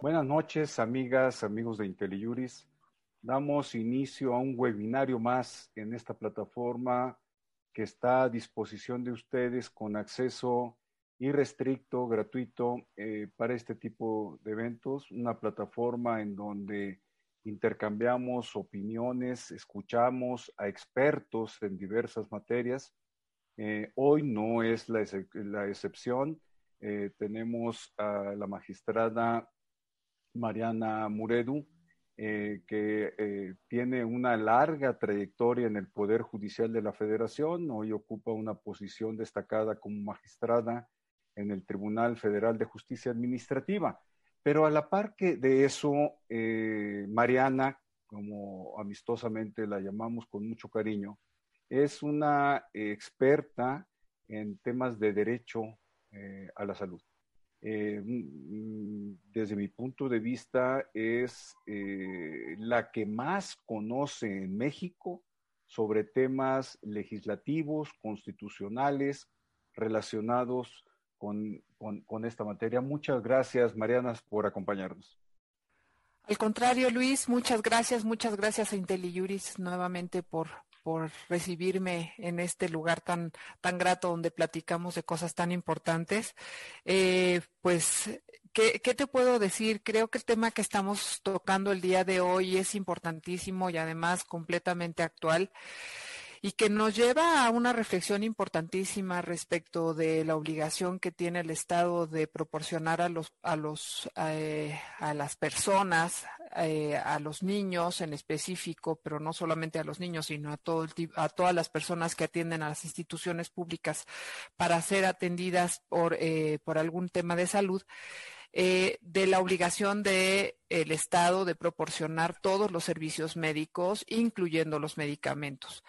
Buenas noches, amigas, amigos de IntelliJuris. Damos inicio a un webinario más en esta plataforma que está a disposición de ustedes con acceso irrestricto, gratuito eh, para este tipo de eventos, una plataforma en donde intercambiamos opiniones, escuchamos a expertos en diversas materias. Eh, hoy no es la, excepción. Eh, tenemos a la magistrada Mariana Muredu, eh, que tiene una larga trayectoria en el Poder Judicial de la Federación. Hoy ocupa una posición destacada como magistrada en el Tribunal Federal de Justicia Administrativa. Pero a la par que de eso, eh, Mariana, como amistosamente la llamamos con mucho cariño, es una experta en temas de derecho a la salud. Eh, mm, desde mi punto de vista, es eh, la que más conoce en México sobre temas legislativos, constitucionales, relacionados con, esta materia. Muchas gracias, Marianas, por acompañarnos. Al contrario, Luis, muchas gracias, muchas gracias a IntelliJuris nuevamente por, por recibirme en este lugar tan, tan grato donde platicamos de cosas tan importantes. Eh, pues, ¿qué, ¿qué, te puedo decir? Creo que el tema que estamos tocando el día de hoy es importantísimo y además completamente actual y que nos lleva a una reflexión importantísima respecto de la obligación que tiene el Estado de proporcionar a los a los eh, a las personas eh, a los niños en específico pero no solamente a los niños sino a todo a todas las personas que atienden a las instituciones públicas para ser atendidas por eh, por algún tema de salud de la obligación del el Estado de proporcionar todos los servicios médicos, incluyendo los medicamentos.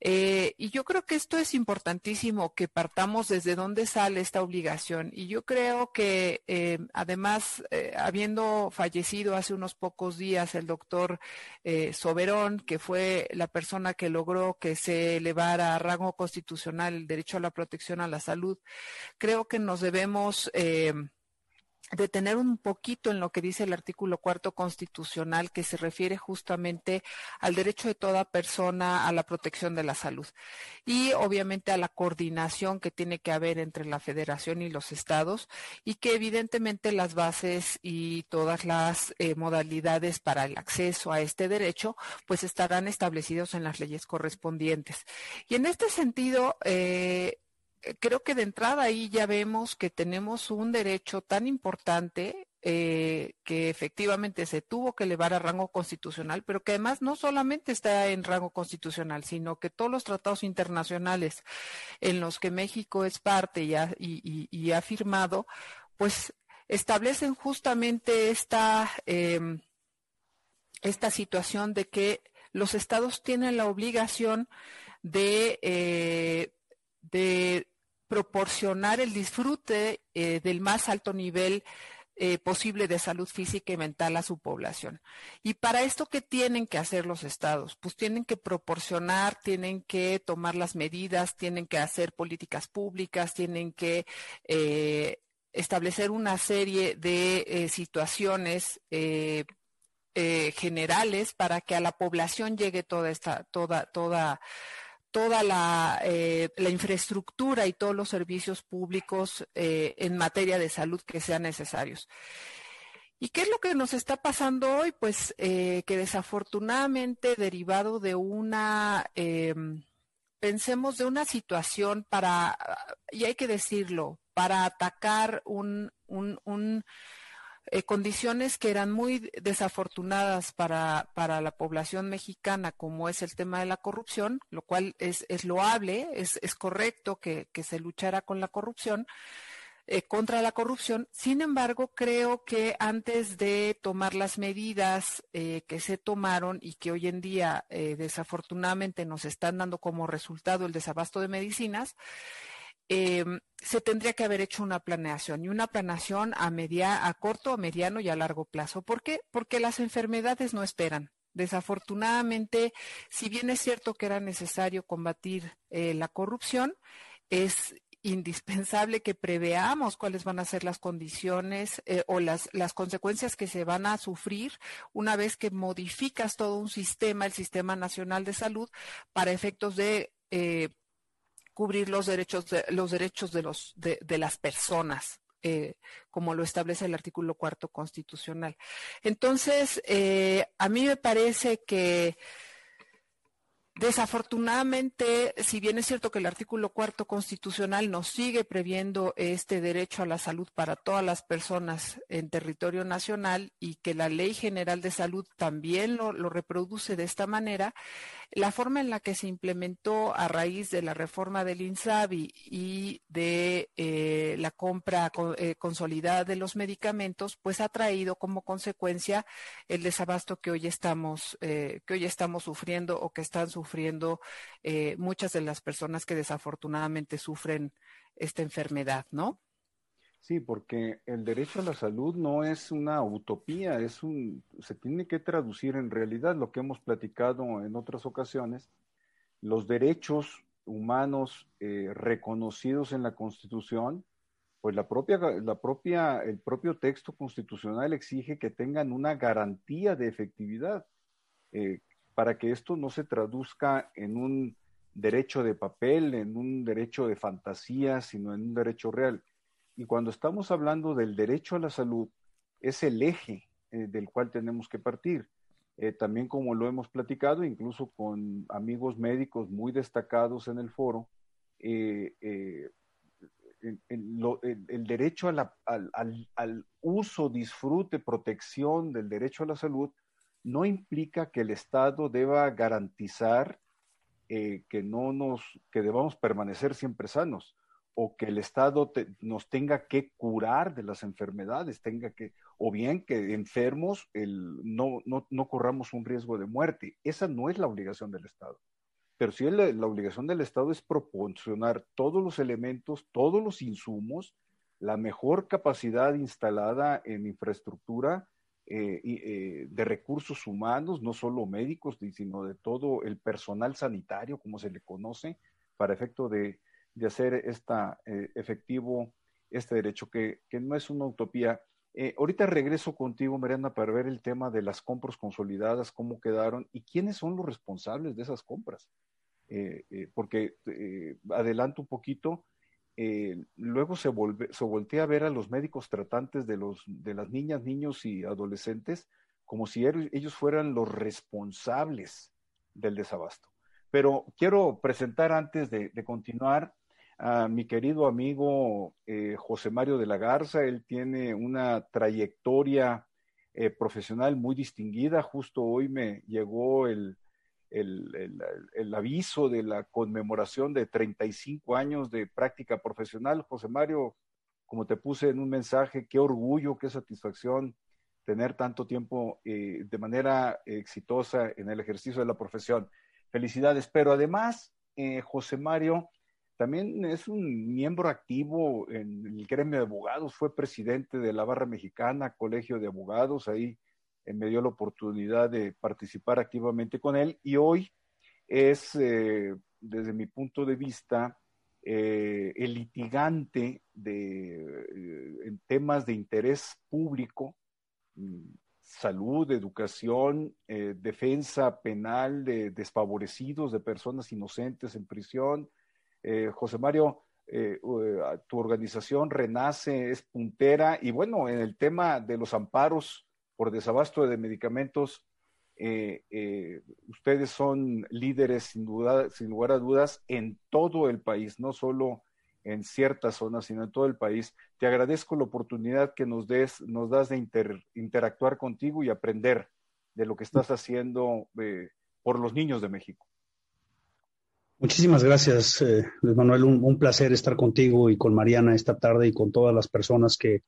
Eh, y yo creo que esto es importantísimo, que partamos desde dónde sale esta obligación. Y yo creo que eh, además, eh, habiendo fallecido hace unos pocos días el doctor Soberón, que fue la persona que logró que se elevara a rango constitucional el derecho a la protección a la salud, creo que nos debemos detener un poquito en lo que dice el artículo cuarto constitucional que se refiere justamente al derecho de toda persona a la protección de la salud y obviamente a la coordinación que tiene que haber entre la federación y los estados y que evidentemente las bases y todas las eh, modalidades para el acceso a este derecho pues estarán establecidos en las leyes correspondientes. Y en este sentido, eh, creo que de entrada ahí ya vemos que tenemos un derecho tan importante eh, que efectivamente se tuvo que elevar a rango constitucional, pero que además no solamente está en rango constitucional, sino que todos los tratados internacionales en los que México es parte y ha, y, ha firmado, pues establecen justamente esta, em, esta situación de que los estados tienen la obligación de, eh, de proporcionar el disfrute eh, del más alto nivel eh, posible de salud física y mental a su población. Y para esto, ¿qué tienen que hacer los estados? Pues tienen que proporcionar, tienen que tomar las medidas, tienen que hacer políticas públicas, tienen que eh, establecer una serie de situaciones generales para que a la población llegue toda esta, toda, toda toda eh, la, infraestructura y todos los servicios públicos eh, en materia de salud que sean necesarios. ¿Y qué es lo que nos está pasando hoy? Pues eh, que desafortunadamente derivado de una, em, pensemos de una situación para, y hay que decirlo, para atacar un, un eh, condiciones que eran muy desafortunadas para, para, la población mexicana, como es el tema de la corrupción, lo cual es, es loable, es, es correcto que, que, se luchara con la corrupción, eh, contra la corrupción. Sin embargo, creo que antes de tomar las medidas eh, que se tomaron y que hoy en día desafortunadamente nos están dando como resultado el desabasto de medicinas, Em, se tendría que haber hecho una planeación y una planeación a, media, a corto, a mediano y a largo plazo. ¿Por qué? Porque las enfermedades no esperan. Desafortunadamente, si bien es cierto que era necesario combatir eh, la corrupción, es indispensable que preveamos cuáles van a ser las condiciones eh, o las, las consecuencias que se van a sufrir una vez que modificas todo un sistema, el Sistema Nacional de Salud, para efectos de eh, cubrir los derechos de, los derechos de los de, las personas eh, como lo establece el artículo cuarto constitucional. Entonces, eh, a mí me parece que Desafortunadamente, si bien es cierto que el artículo cuarto constitucional nos sigue previendo este derecho a la salud para todas las personas en territorio nacional y que la Ley General de Salud también lo, reproduce de esta manera, la forma en la que se implementó a raíz de la reforma del INSABI y de eh, la compra eh, consolidada de los medicamentos, pues ha traído como consecuencia el desabasto que hoy estamos, eh, que hoy estamos sufriendo o que están sufriendo eh, muchas de las personas que desafortunadamente sufren esta enfermedad, ¿no? Sí, porque el derecho a la salud no es una utopía, es un, se tiene que traducir en realidad lo que hemos platicado en otras ocasiones, los derechos humanos eh, reconocidos en la Constitución, pues la propia, la propia, el propio texto constitucional exige que tengan una garantía de efectividad eh, para que esto no se traduzca en un derecho de papel, en un derecho de fantasía, sino en un derecho real. Y cuando estamos hablando del derecho a la salud, es el eje eh, del cual tenemos que partir. Eh, también como lo hemos platicado, incluso con amigos médicos muy destacados en el foro, eh, el, derecho al, al, uso, disfrute, protección del derecho a la salud no implica que el Estado deba garantizar que no nos, que debamos permanecer siempre sanos o que el Estado nos tenga que curar de las enfermedades, tenga que, o bien que enfermos el, no, no, no corramos un riesgo de muerte. Esa no es la obligación del Estado. Pero sí la, la, obligación del Estado es proporcionar todos los elementos, todos los insumos, la mejor capacidad instalada en infraestructura eh, eh, de recursos humanos, no solo médicos, sino de todo el personal sanitario, como se le conoce, para efecto de, de hacer esta, eh, efectivo este derecho, que, que, no es una utopía. Ahorita regreso contigo, Mariana, para ver el tema de las compras consolidadas, cómo quedaron y quiénes son los responsables de esas compras. Porque adelanto un poquito, luego se, volve, se a ver a los médicos tratantes de, los, de las niñas, niños y adolescentes como si ellos fueran los responsables del desabasto. Pero quiero presentar antes de, de continuar a mi querido amigo eh, José Mario de la Garza. Él tiene una trayectoria eh, profesional muy distinguida. Justo hoy me llegó el, el, el, aviso de la conmemoración de 35 años de práctica profesional. José Mario, como te puse en un mensaje, qué orgullo, qué satisfacción tener tanto tiempo eh, de manera exitosa en el ejercicio de la profesión. Felicidades, pero además, eh, José Mario también es un miembro activo en el gremio de abogados, fue presidente de la Barra Mexicana, Colegio de Abogados, ahí eh, me dio la oportunidad de participar activamente con él y hoy es, eh, desde mi punto de vista, eh, el litigante de, en temas de interés público, mm, salud, educación, defensa penal de desfavorecidos, de personas inocentes en prisión, José Mario, tu organización renace, es puntera y bueno, en el tema de los amparos por desabasto de medicamentos, eh, eh, ustedes son líderes sin, duda, sin lugar a dudas en todo el país, no solo en ciertas zonas, sino en todo el país. Te agradezco la oportunidad que nos des, nos das de inter, interactuar contigo y aprender de lo que estás haciendo eh, por los niños de México. Muchísimas gracias, Luis Manuel. Un, placer estar contigo y con Mariana esta tarde y con todas las personas que,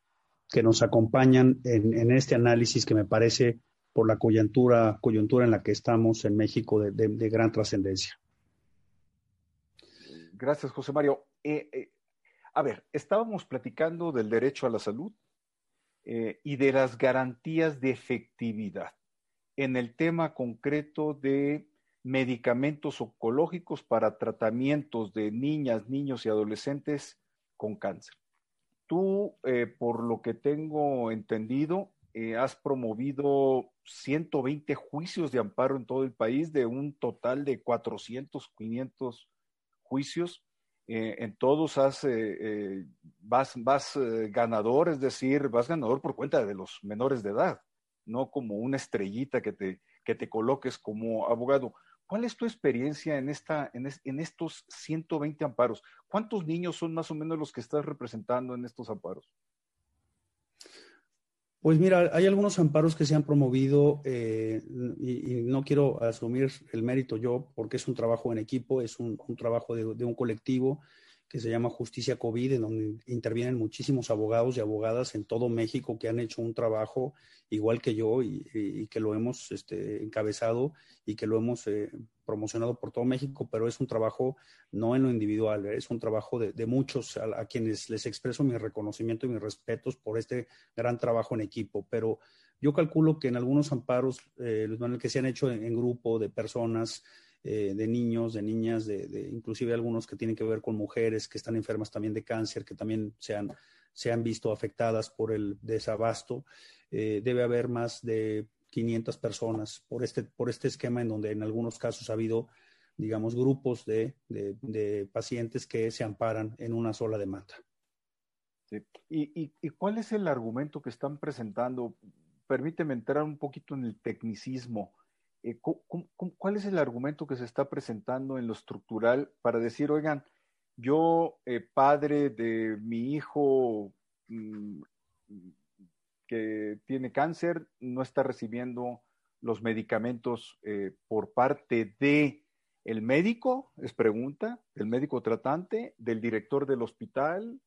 que nos acompañan en, este análisis que me parece por la coyuntura, coyuntura en la que estamos en México de gran trascendencia. Gracias, José Mario. Eh, eh, a ver, estábamos platicando del derecho a la salud eh, y de las garantías de efectividad. en el tema concreto de medicamentos oncológicos para tratamientos de niñas, niños y adolescentes con cáncer. Tú, eh, por lo que tengo entendido, eh, has promovido 120 juicios de amparo en todo el país, de un total de 400, 500 juicios. Eh, en todos has, vas, vas ganador, es decir, vas ganador por cuenta de los menores de edad, no como una estrellita que te, que te coloques como abogado. ¿Cuál es tu experiencia en, esta, en, en, estos 120 amparos? ¿Cuántos niños son más o menos los que estás representando en estos amparos? Pues mira, hay algunos amparos que se han promovido eh, y, no quiero asumir el mérito yo porque es un trabajo en equipo, es un, trabajo de, un colectivo que se llama Justicia COVID, en donde intervienen muchísimos abogados y abogadas en todo México que han hecho un trabajo igual que yo y, que lo hemos este, encabezado y que lo hemos eh, promocionado por todo México, pero es un trabajo no en lo individual, es un trabajo de, muchos a, quienes les expreso mi reconocimiento y mis respetos por este gran trabajo en equipo. Pero yo calculo que en algunos amparos, eh, que se han hecho en grupo de personas, eh, de niños, de niñas, de, inclusive algunos que tienen que ver con mujeres que están enfermas también de cáncer, que también se han, se han visto afectadas por el desabasto. Eh, debe haber más de 500 personas por este, por este esquema en donde en algunos casos ha habido, digamos, grupos de, de, pacientes que se amparan en una sola demanda. ¿Y, y, y cuál es el argumento que están presentando? Permíteme entrar un poquito en el tecnicismo. Eh, cuál es el argumento que se está presentando en lo estructural para decir, oigan, yo, eh, padre de mi hijo mm, que tiene cáncer, no está recibiendo los medicamentos eh, por parte de el médico, es pregunta, del médico tratante, del director del hospital,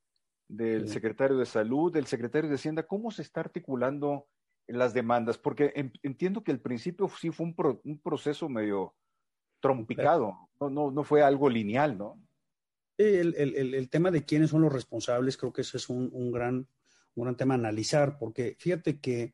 del secretario de salud, del secretario de Hacienda, ¿cómo se está articulando las demandas? Porque entiendo que al principio sí fue un, proceso medio trompicado, no, no, no, fue algo lineal, ¿no? El, el, el, tema de quiénes son los responsables, creo que ese es un, un, gran, un tema a analizar, porque fíjate que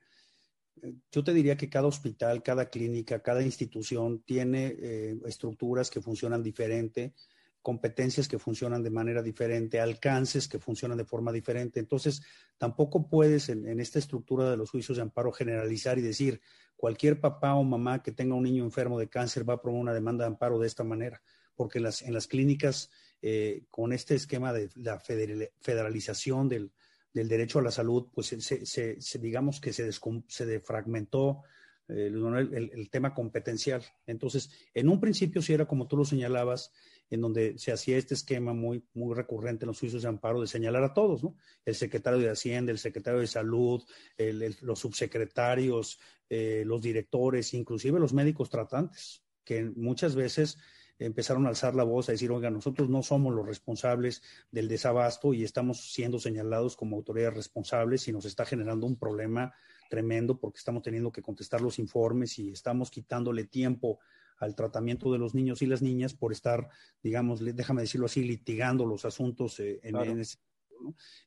eh, yo te diría que cada hospital, cada clínica, cada institución tiene eh, estructuras que funcionan diferente competencias que funcionan de manera diferente, alcances que funcionan de forma diferente. Entonces, tampoco puedes en, esta estructura de los juicios de amparo generalizar y decir cualquier papá o mamá que tenga un niño enfermo de cáncer va a promover una demanda de amparo de esta manera, porque en las, en las clínicas, eh, con este esquema de la federalización del, derecho a la salud, pues se, digamos que se, se defragmentó eh, el, tema competencial. Entonces, en un principio sí era como tú lo señalabas, en donde se hacía este esquema muy, muy recurrente en los juicios de amparo de señalar a todos, ¿no? El secretario de Hacienda, el secretario de Salud, los subsecretarios, eh, los directores, inclusive los médicos tratantes, que muchas veces empezaron a alzar la voz a decir, oiga, nosotros no somos los responsables del desabasto y estamos siendo señalados como autoridades responsables y nos está generando un problema tremendo porque estamos teniendo que contestar los informes y estamos quitándole tiempo al tratamiento de los niños y las niñas por estar, digamos, déjame decirlo así, litigando los asuntos eh, en, ese.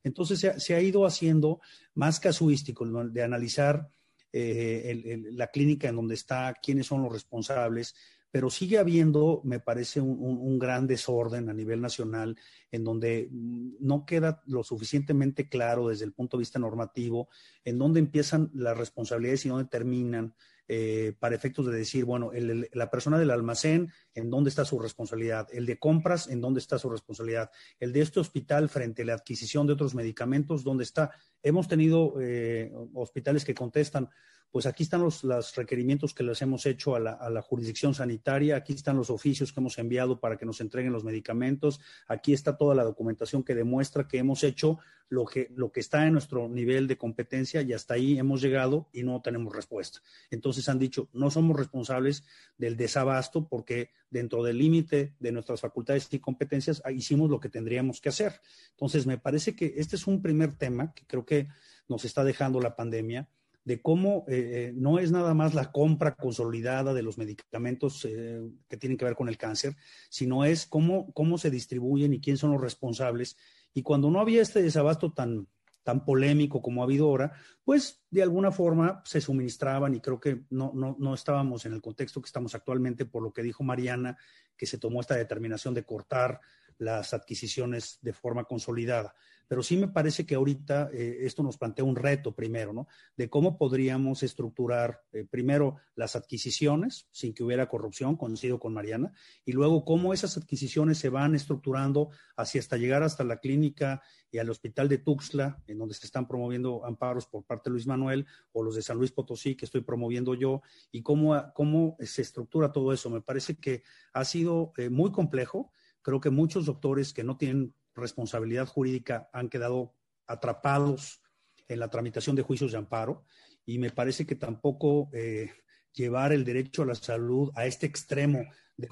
Entonces se ha, ido haciendo más casuístico de analizar eh, la clínica en donde está, quiénes son los responsables, pero sigue habiendo, me parece, un, gran desorden a nivel nacional en donde mm, no queda lo suficientemente claro desde el punto de vista normativo en dónde empiezan las responsabilidades y dónde terminan. Eh, para efectos de decir, bueno, la persona del almacén, ¿en dónde está su responsabilidad? El de compras, ¿en dónde está su responsabilidad? El de este hospital frente a la adquisición de otros medicamentos, ¿dónde está? Hemos tenido eh, hospitales que contestan, pues aquí están los, requerimientos que les hemos hecho a la, jurisdicción sanitaria, aquí están los oficios que hemos enviado para que nos entreguen los medicamentos, aquí está toda la documentación que demuestra que hemos hecho lo que, lo que está en nuestro nivel de competencia y hasta ahí hemos llegado y no tenemos respuesta. Entonces han dicho, no somos responsables del desabasto porque dentro del límite de nuestras facultades y competencias hicimos lo que tendríamos que hacer. Entonces me parece que este es un primer tema que creo que nos está dejando la pandemia de cómo eh, eh, no es nada más la compra consolidada de los medicamentos eh, que tienen que ver con el cáncer, sino es cómo, cómo se distribuyen y quiénes son los responsables. Y cuando no había este desabasto tan, tan polémico como ha habido ahora, pues de alguna forma se suministraban y creo que no, no, no estábamos en el contexto que estamos actualmente por lo que dijo Mariana, que se tomó esta determinación de cortar las adquisiciones de forma consolidada. Pero sí me parece que ahorita eh, esto nos plantea un reto primero, ¿no? De cómo podríamos estructurar eh, primero las adquisiciones sin que hubiera corrupción, coincido con Mariana, y luego cómo esas adquisiciones se van estructurando hacia hasta llegar hasta la clínica y al hospital de Tuxtla, en donde se están promoviendo amparos por parte de Luis Manuel, o los de San Luis Potosí, que estoy promoviendo yo, y cómo, cómo se estructura todo eso. Me parece que ha sido eh, muy complejo Creo que muchos doctores que no tienen responsabilidad jurídica han quedado atrapados en la tramitación de juicios de amparo y me parece que tampoco eh, llevar el derecho a la salud a este extremo de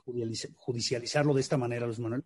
judicializarlo de esta manera, Luis Manuel,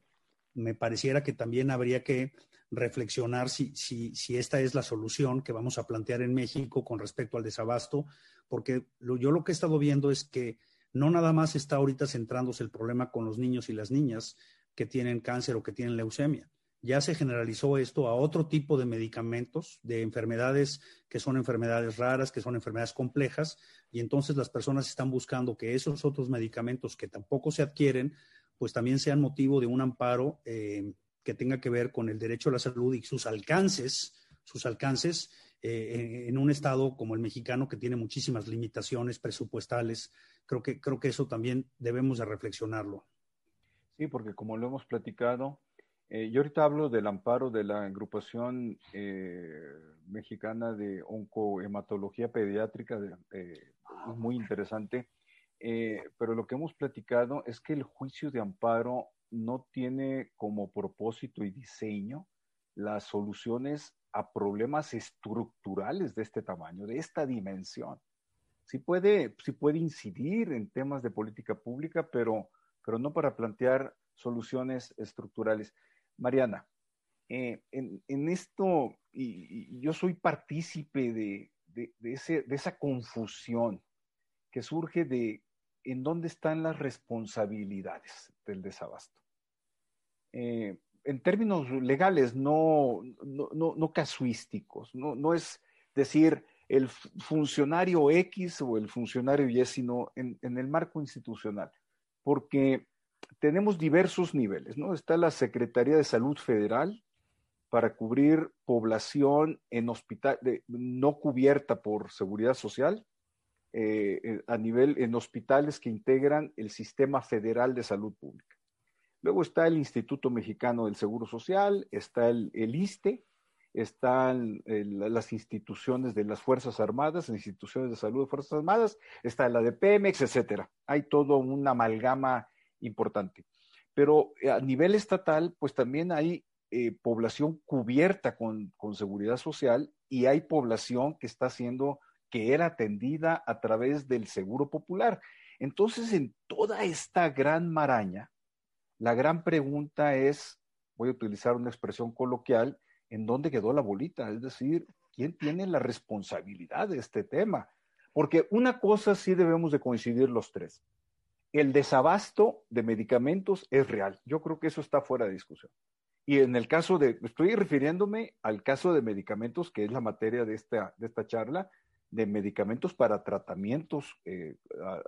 me pareciera que también habría que reflexionar si, si, si, esta es la solución que vamos a plantear en México con respecto al desabasto, porque yo lo que he estado viendo es que no nada más está ahorita centrándose el problema con los niños y las niñas, que tienen cáncer o que tienen leucemia. Ya se generalizó esto a otro tipo de medicamentos, de enfermedades que son enfermedades raras, que son enfermedades complejas, y entonces las personas están buscando que esos otros medicamentos que tampoco se adquieren, pues también sean motivo de un amparo eh, que tenga que ver con el derecho a la salud y sus alcances, sus alcances eh, en un estado como el mexicano que tiene muchísimas limitaciones presupuestales. Creo que, creo que eso también debemos de reflexionarlo. Sí, porque como lo hemos platicado, eh, yo ahorita hablo del amparo de la agrupación eh, mexicana de oncohematología pediátrica, eh, es muy interesante, pero lo que hemos platicado es que el juicio de amparo no tiene como propósito y diseño las soluciones a problemas estructurales de este tamaño, de esta dimensión. Sí puede, sí puede incidir en temas de política pública, pero pero no para plantear soluciones estructurales. Mariana, eh, en, esto, y, yo soy partícipe de, esa confusión que surge de en dónde están las responsabilidades del desabasto. Eh, en términos legales, no, no, casuísticos, no, es decir el funcionario X o el funcionario Y, sino en el marco institucional porque tenemos diversos niveles, ¿no? Está la Secretaría de Salud Federal para cubrir población en hospital, no cubierta por seguridad social, eh, eh, a nivel en hospitales que integran el sistema federal de salud pública. Luego está el Instituto Mexicano del Seguro Social, está el, el ISTE, están las instituciones de las Fuerzas Armadas, instituciones de salud de Fuerzas Armadas, está la de Pemex, etcétera. Hay todo una amalgama importante. Pero eh, a nivel estatal, pues también hay eh, población cubierta con, con, seguridad social y hay población que está siendo, que era atendida a través del seguro popular. Entonces, en toda esta gran maraña, la gran pregunta es, voy a utilizar una expresión coloquial, en dónde quedó la bolita, es decir, quién tiene la responsabilidad de este tema. Porque una cosa sí debemos de coincidir los tres. El desabasto de medicamentos es real. Yo creo que eso está fuera de discusión. Y en el caso de, estoy refiriéndome al caso de medicamentos, que es la materia de esta, de esta charla, de medicamentos para tratamientos eh,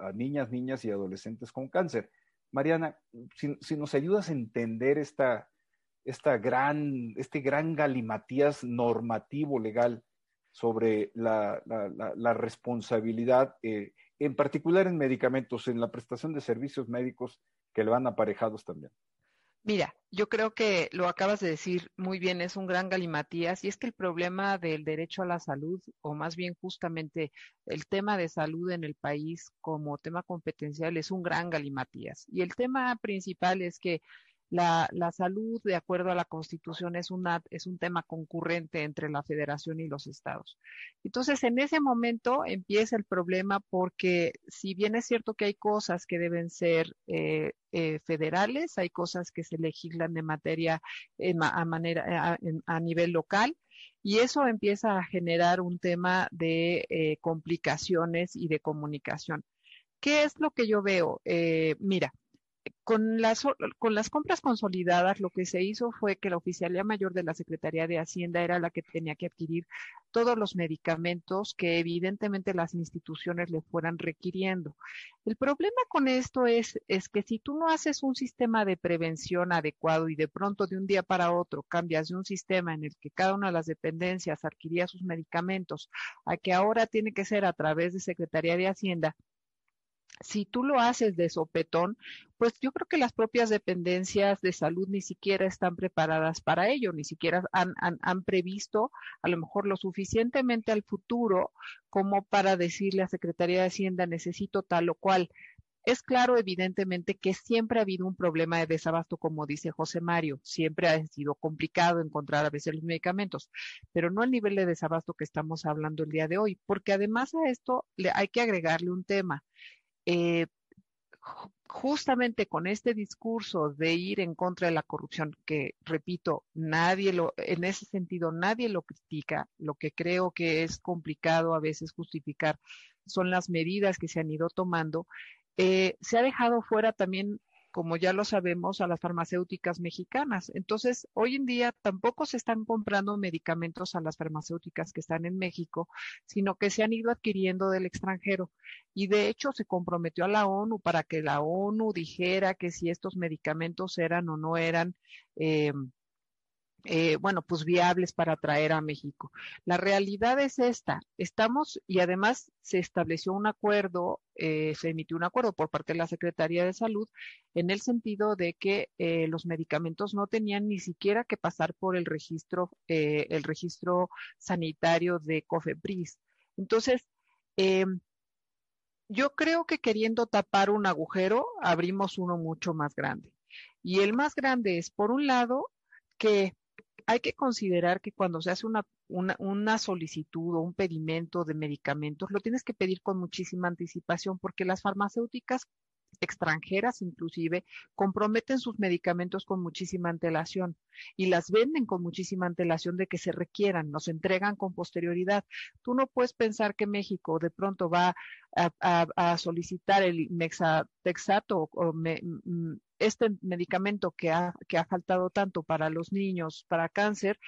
a, niñas, niñas y adolescentes con cáncer. Mariana, si, si nos ayudas a entender esta, esta gran, este gran galimatías normativo legal sobre la, responsabilidad, eh, en particular en medicamentos, en la prestación de servicios médicos que le van aparejados también. Mira, yo creo que lo acabas de decir muy bien, es un gran galimatías, y es que el problema del derecho a la salud, o más bien justamente el tema de salud en el país como tema competencial, es un gran galimatías. Y el tema principal es que la, la, salud, de acuerdo a la Constitución, es, una, es un tema concurrente entre la federación y los estados. Entonces, en ese momento empieza el problema porque si bien es cierto que hay cosas que deben ser eh, eh, federales, hay cosas que se legislan de materia a, manera, a, nivel local, y eso empieza a generar un tema de eh, complicaciones y de comunicación. ¿Qué es lo que yo veo? mira, con las, con las compras consolidadas, lo que se hizo fue que la oficialía mayor de la Secretaría de Hacienda era la que tenía que adquirir todos los medicamentos que evidentemente las instituciones le fueran requiriendo. El problema con esto es, es que si tú no haces un sistema de prevención adecuado y de pronto de un día para otro cambias de un sistema en el que cada una de las dependencias adquiría sus medicamentos a que ahora tiene que ser a través de Secretaría de Hacienda, si tú lo haces de sopetón, pues yo creo que las propias dependencias de salud ni siquiera están preparadas para ello, ni siquiera han, han, previsto a lo mejor lo suficientemente al futuro como para decirle a Secretaría de Hacienda necesito tal o cual. Es claro, evidentemente, que siempre ha habido un problema de desabasto, como dice José Mario. Siempre ha sido complicado encontrar a veces los medicamentos, pero no al nivel de desabasto que estamos hablando el día de hoy, porque además a esto le hay que agregarle un tema. Eh, justamente con este discurso de ir en contra de la corrupción, que repito, nadie lo, en ese sentido, nadie lo critica, lo que creo que es complicado a veces justificar son las medidas que se han ido tomando, eh, se ha dejado fuera también como ya lo sabemos, a las farmacéuticas mexicanas. Entonces, hoy en día tampoco se están comprando medicamentos a las farmacéuticas que están en México, sino que se han ido adquiriendo del extranjero. Y de hecho, se comprometió a la ONU para que la ONU dijera que si estos medicamentos eran o no eran eh, eh, bueno, pues viables para traer a México. La realidad es esta. Estamos, y además se estableció un acuerdo, eh, se emitió un acuerdo por parte de la Secretaría de Salud en el sentido de que eh, los medicamentos no tenían ni siquiera que pasar por el registro, el registro sanitario de COFEPRIS. Entonces, yo creo que queriendo tapar un agujero, abrimos uno mucho más grande. Y el más grande es, por un lado, que hay que considerar que cuando se hace una, una, solicitud o un pedimento de medicamentos, lo tienes que pedir con muchísima anticipación porque las farmacéuticas extranjeras inclusive comprometen sus medicamentos con muchísima antelación y las venden con muchísima antelación de que se requieran, nos entregan con posterioridad. Tú no puedes pensar que México de pronto va a, solicitar el mexatexato o mm, este medicamento que ha, que ha faltado tanto para los niños, para cáncer,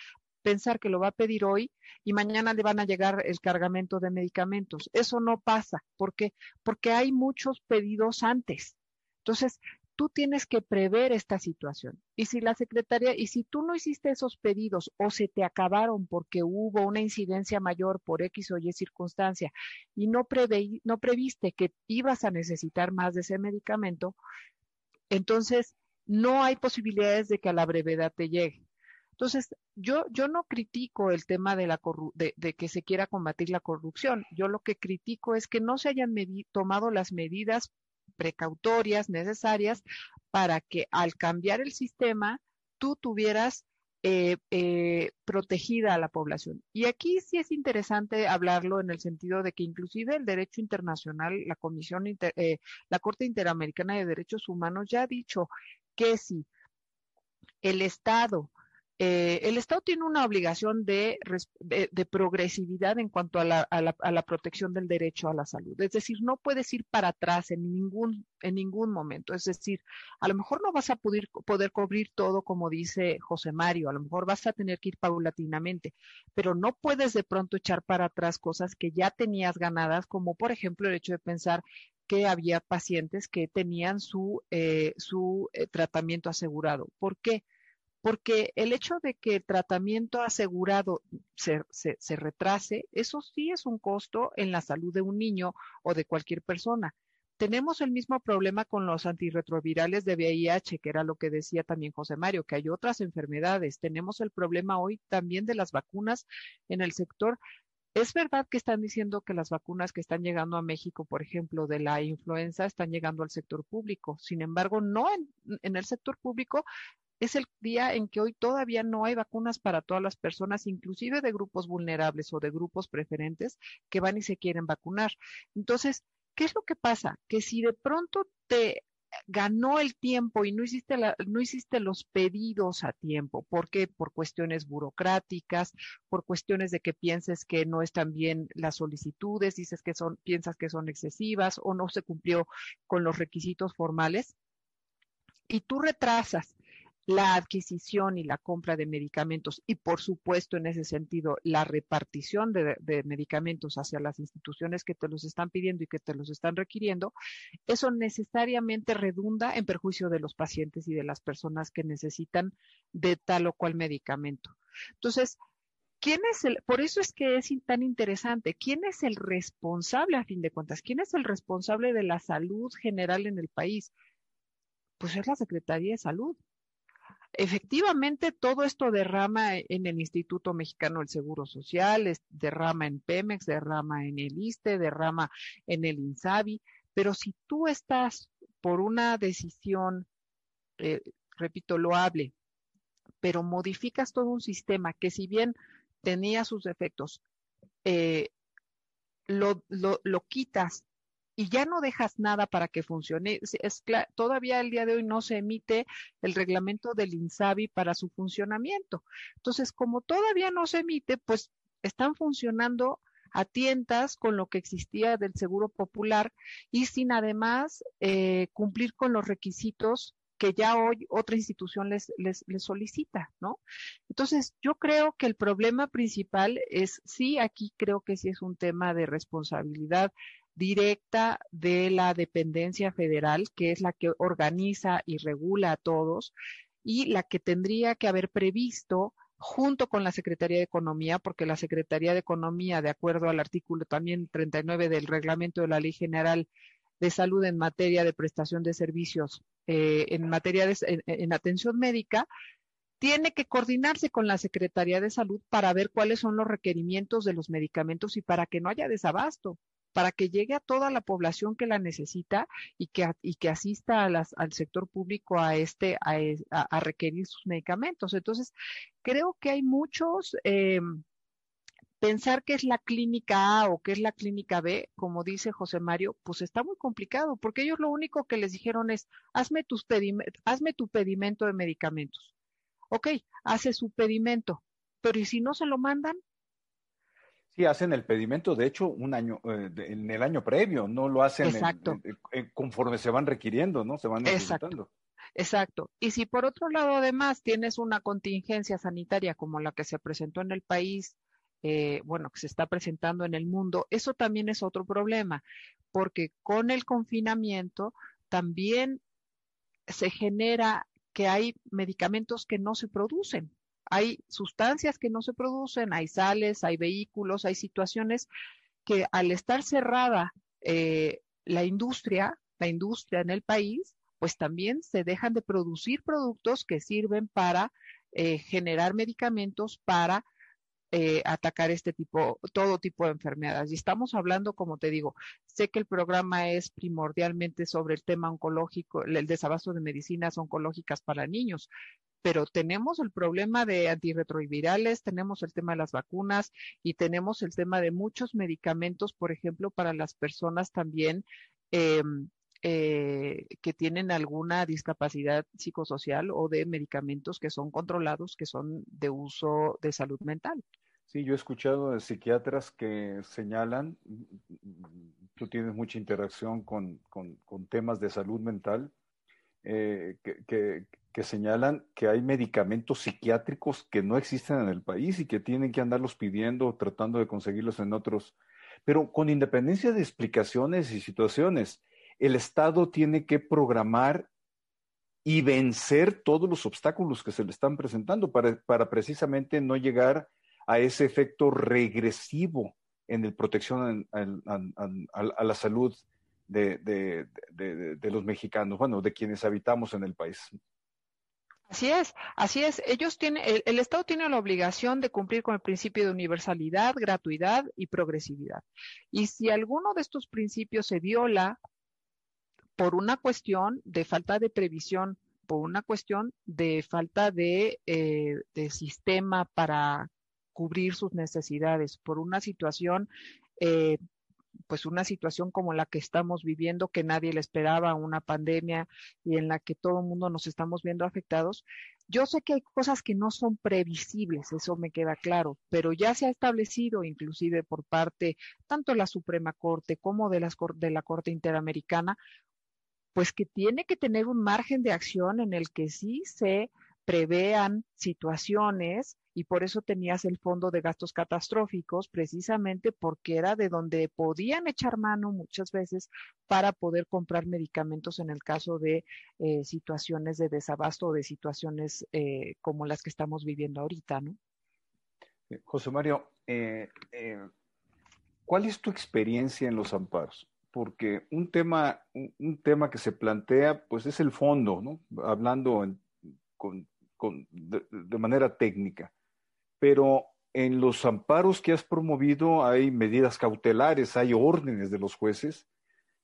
pensar que lo va a pedir hoy y mañana le van a llegar el cargamento de medicamentos. Eso no pasa. ¿Por qué? Porque hay muchos pedidos antes. Entonces, tú tienes que prever esta situación. Y si la secretaria, y si tú no hiciste esos pedidos o se te acabaron porque hubo una incidencia mayor por X o Y circunstancia y no, no previste que ibas a necesitar más de ese medicamento, entonces no hay posibilidades de que a la brevedad te llegue. Entonces, yo, yo no critico el tema de, la de, que se quiera combatir la corrupción. Yo lo que critico es que no se hayan tomado las medidas precautorias necesarias para que al cambiar el sistema tú tuvieras eh, eh, protegida a la población. Y aquí sí es interesante hablarlo en el sentido de que inclusive el derecho internacional, la Comisión, eh, la Corte Interamericana de Derechos Humanos ya ha dicho que si el Estado eh, el Estado tiene una obligación de, progresividad en cuanto a la, protección del derecho a la salud. Es decir, no puedes ir para atrás en ningún, en ningún momento. Es decir, a lo mejor no vas a poder, poder cubrir todo como dice José Mario, a lo mejor vas a tener que ir paulatinamente, pero no puedes de pronto echar para atrás cosas que ya tenías ganadas, como por ejemplo el hecho de pensar que había pacientes que tenían su, eh, su eh, tratamiento asegurado. ¿Por qué? Porque el hecho de que el tratamiento asegurado se, retrase, eso sí es un costo en la salud de un niño o de cualquier persona. Tenemos el mismo problema con los antirretrovirales de VIH, que era lo que decía también José Mario, que hay otras enfermedades. Tenemos el problema hoy también de las vacunas en el sector. Es verdad que están diciendo que las vacunas que están llegando a México, por ejemplo, de la influenza, están llegando al sector público. Sin embargo, no en el sector público es el día en que hoy todavía no hay vacunas para todas las personas, inclusive de grupos vulnerables o de grupos preferentes que van y se quieren vacunar. Entonces, ¿qué es lo que pasa? Que si de pronto te ganó el tiempo y no hiciste, no hiciste los pedidos a tiempo. ¿Por qué? Por cuestiones burocráticas, por cuestiones de que pienses que no están bien las solicitudes, dices que son, piensas que son excesivas o no se cumplió con los requisitos formales y tú retrasas la adquisición y la compra de medicamentos y, por supuesto, en ese sentido, la repartición de, medicamentos hacia las instituciones que te los están pidiendo y que te los están requiriendo, eso necesariamente redunda en perjuicio de los pacientes y de las personas que necesitan de tal o cual medicamento. Entonces, ¿quién es el, por eso es que es tan interesante, quién es el responsable a fin de cuentas? ¿Quién es el responsable de la salud general en el país? Pues es la Secretaría de Salud. Efectivamente, todo esto derrama en el Instituto Mexicano del Seguro Social, derrama en Pemex, derrama en el ISTE, derrama en el INSABI, pero si tú estás por una decisión, eh, repito, loable, pero modificas todo un sistema que si bien tenía sus defectos, eh, lo, lo, quitas y ya no dejas nada para que funcione. Todavía el día de hoy no se emite el reglamento del INSABI para su funcionamiento. Entonces, como todavía no se emite, pues están funcionando a tientas con lo que existía del Seguro Popular y sin además eh, cumplir con los requisitos que ya hoy otra institución les, les, les, solicita, ¿no? Entonces, yo creo que el problema principal es, sí, aquí creo que sí es un tema de responsabilidad directa de la dependencia federal, que es la que organiza y regula a todos, y la que tendría que haber previsto junto con la Secretaría de Economía, porque la Secretaría de Economía, de acuerdo al artículo también 39 del reglamento de la Ley General de Salud en materia de prestación de servicios, eh, en materia de en atención médica, tiene que coordinarse con la Secretaría de Salud para ver cuáles son los requerimientos de los medicamentos y para que no haya desabasto para que llegue a toda la población que la necesita y que, y que asista al sector público a, este, a, requerir sus medicamentos. Entonces, creo que hay muchos... Eh, pensar que es la clínica A o que es la clínica B, como dice José Mario, pues está muy complicado, porque ellos lo único que les dijeron es, hazme, tus hazme tu pedimento de medicamentos. Ok, hace su pedimento, pero ¿y si no se lo mandan? Hacen el pedimento, de hecho, un año, eh, en el año previo, no lo hacen conforme se van requiriendo, ¿no? Se van necesitando. Exacto. Y si por otro lado además tienes una contingencia sanitaria como la que se presentó en el país, eh, bueno, que se está presentando en el mundo, eso también es otro problema, porque con el confinamiento también se genera que hay medicamentos que no se producen hay sustancias que no se producen, hay sales, hay vehículos, hay situaciones que al estar cerrada eh, la industria, la industria en el país, pues también se dejan de producir productos que sirven para eh, generar medicamentos para eh, atacar este tipo, todo tipo de enfermedades. Y estamos hablando, como te digo, sé que el programa es primordialmente sobre el tema oncológico, el desabasto de medicinas oncológicas para niños, pero tenemos el problema de antirretrovirales, tenemos el tema de las vacunas y tenemos el tema de muchos medicamentos, por ejemplo, para las personas también em, eh, que tienen alguna discapacidad psicosocial o de medicamentos que son controlados, que son de uso de salud mental. Sí, yo he escuchado de psiquiatras que señalan, tú tienes mucha interacción con, con, temas de salud mental, eh, que, que señalan que hay medicamentos psiquiátricos que no existen en el país y que tienen que andarlos pidiendo, tratando de conseguirlos en otros. Pero con independencia de explicaciones y situaciones, el Estado tiene que programar y vencer todos los obstáculos que se le están presentando para, para precisamente no llegar a ese efecto regresivo en la protección a, la salud de, de, los mexicanos, bueno, de quienes habitamos en el país. Así es, así es. Ellos tienen, el, Estado tiene la obligación de cumplir con el principio de universalidad, gratuidad y progresividad. Y si alguno de estos principios se viola por una cuestión de falta de previsión, por una cuestión de falta de, eh, de sistema para cubrir sus necesidades, por una situación eh, pues una situación como la que estamos viviendo, que nadie le esperaba, una pandemia y en la que todo el mundo nos estamos viendo afectados. Yo sé que hay cosas que no son previsibles, eso me queda claro, pero ya se ha establecido inclusive por parte tanto de la Suprema Corte como de, las, de la Corte Interamericana pues que tiene que tener un margen de acción en el que sí se prevean situaciones y por eso tenías el fondo de gastos catastróficos, precisamente porque era de donde podían echar mano muchas veces para poder comprar medicamentos en el caso de eh, situaciones de desabasto o de situaciones eh, como las que estamos viviendo ahorita, ¿no? Eh, José Mario, ¿cuál es tu experiencia en los amparos? Porque un tema, un, tema que se plantea, pues es el fondo, ¿no? Hablando con de, manera técnica. Pero en los amparos que has promovido hay medidas cautelares, hay órdenes de los jueces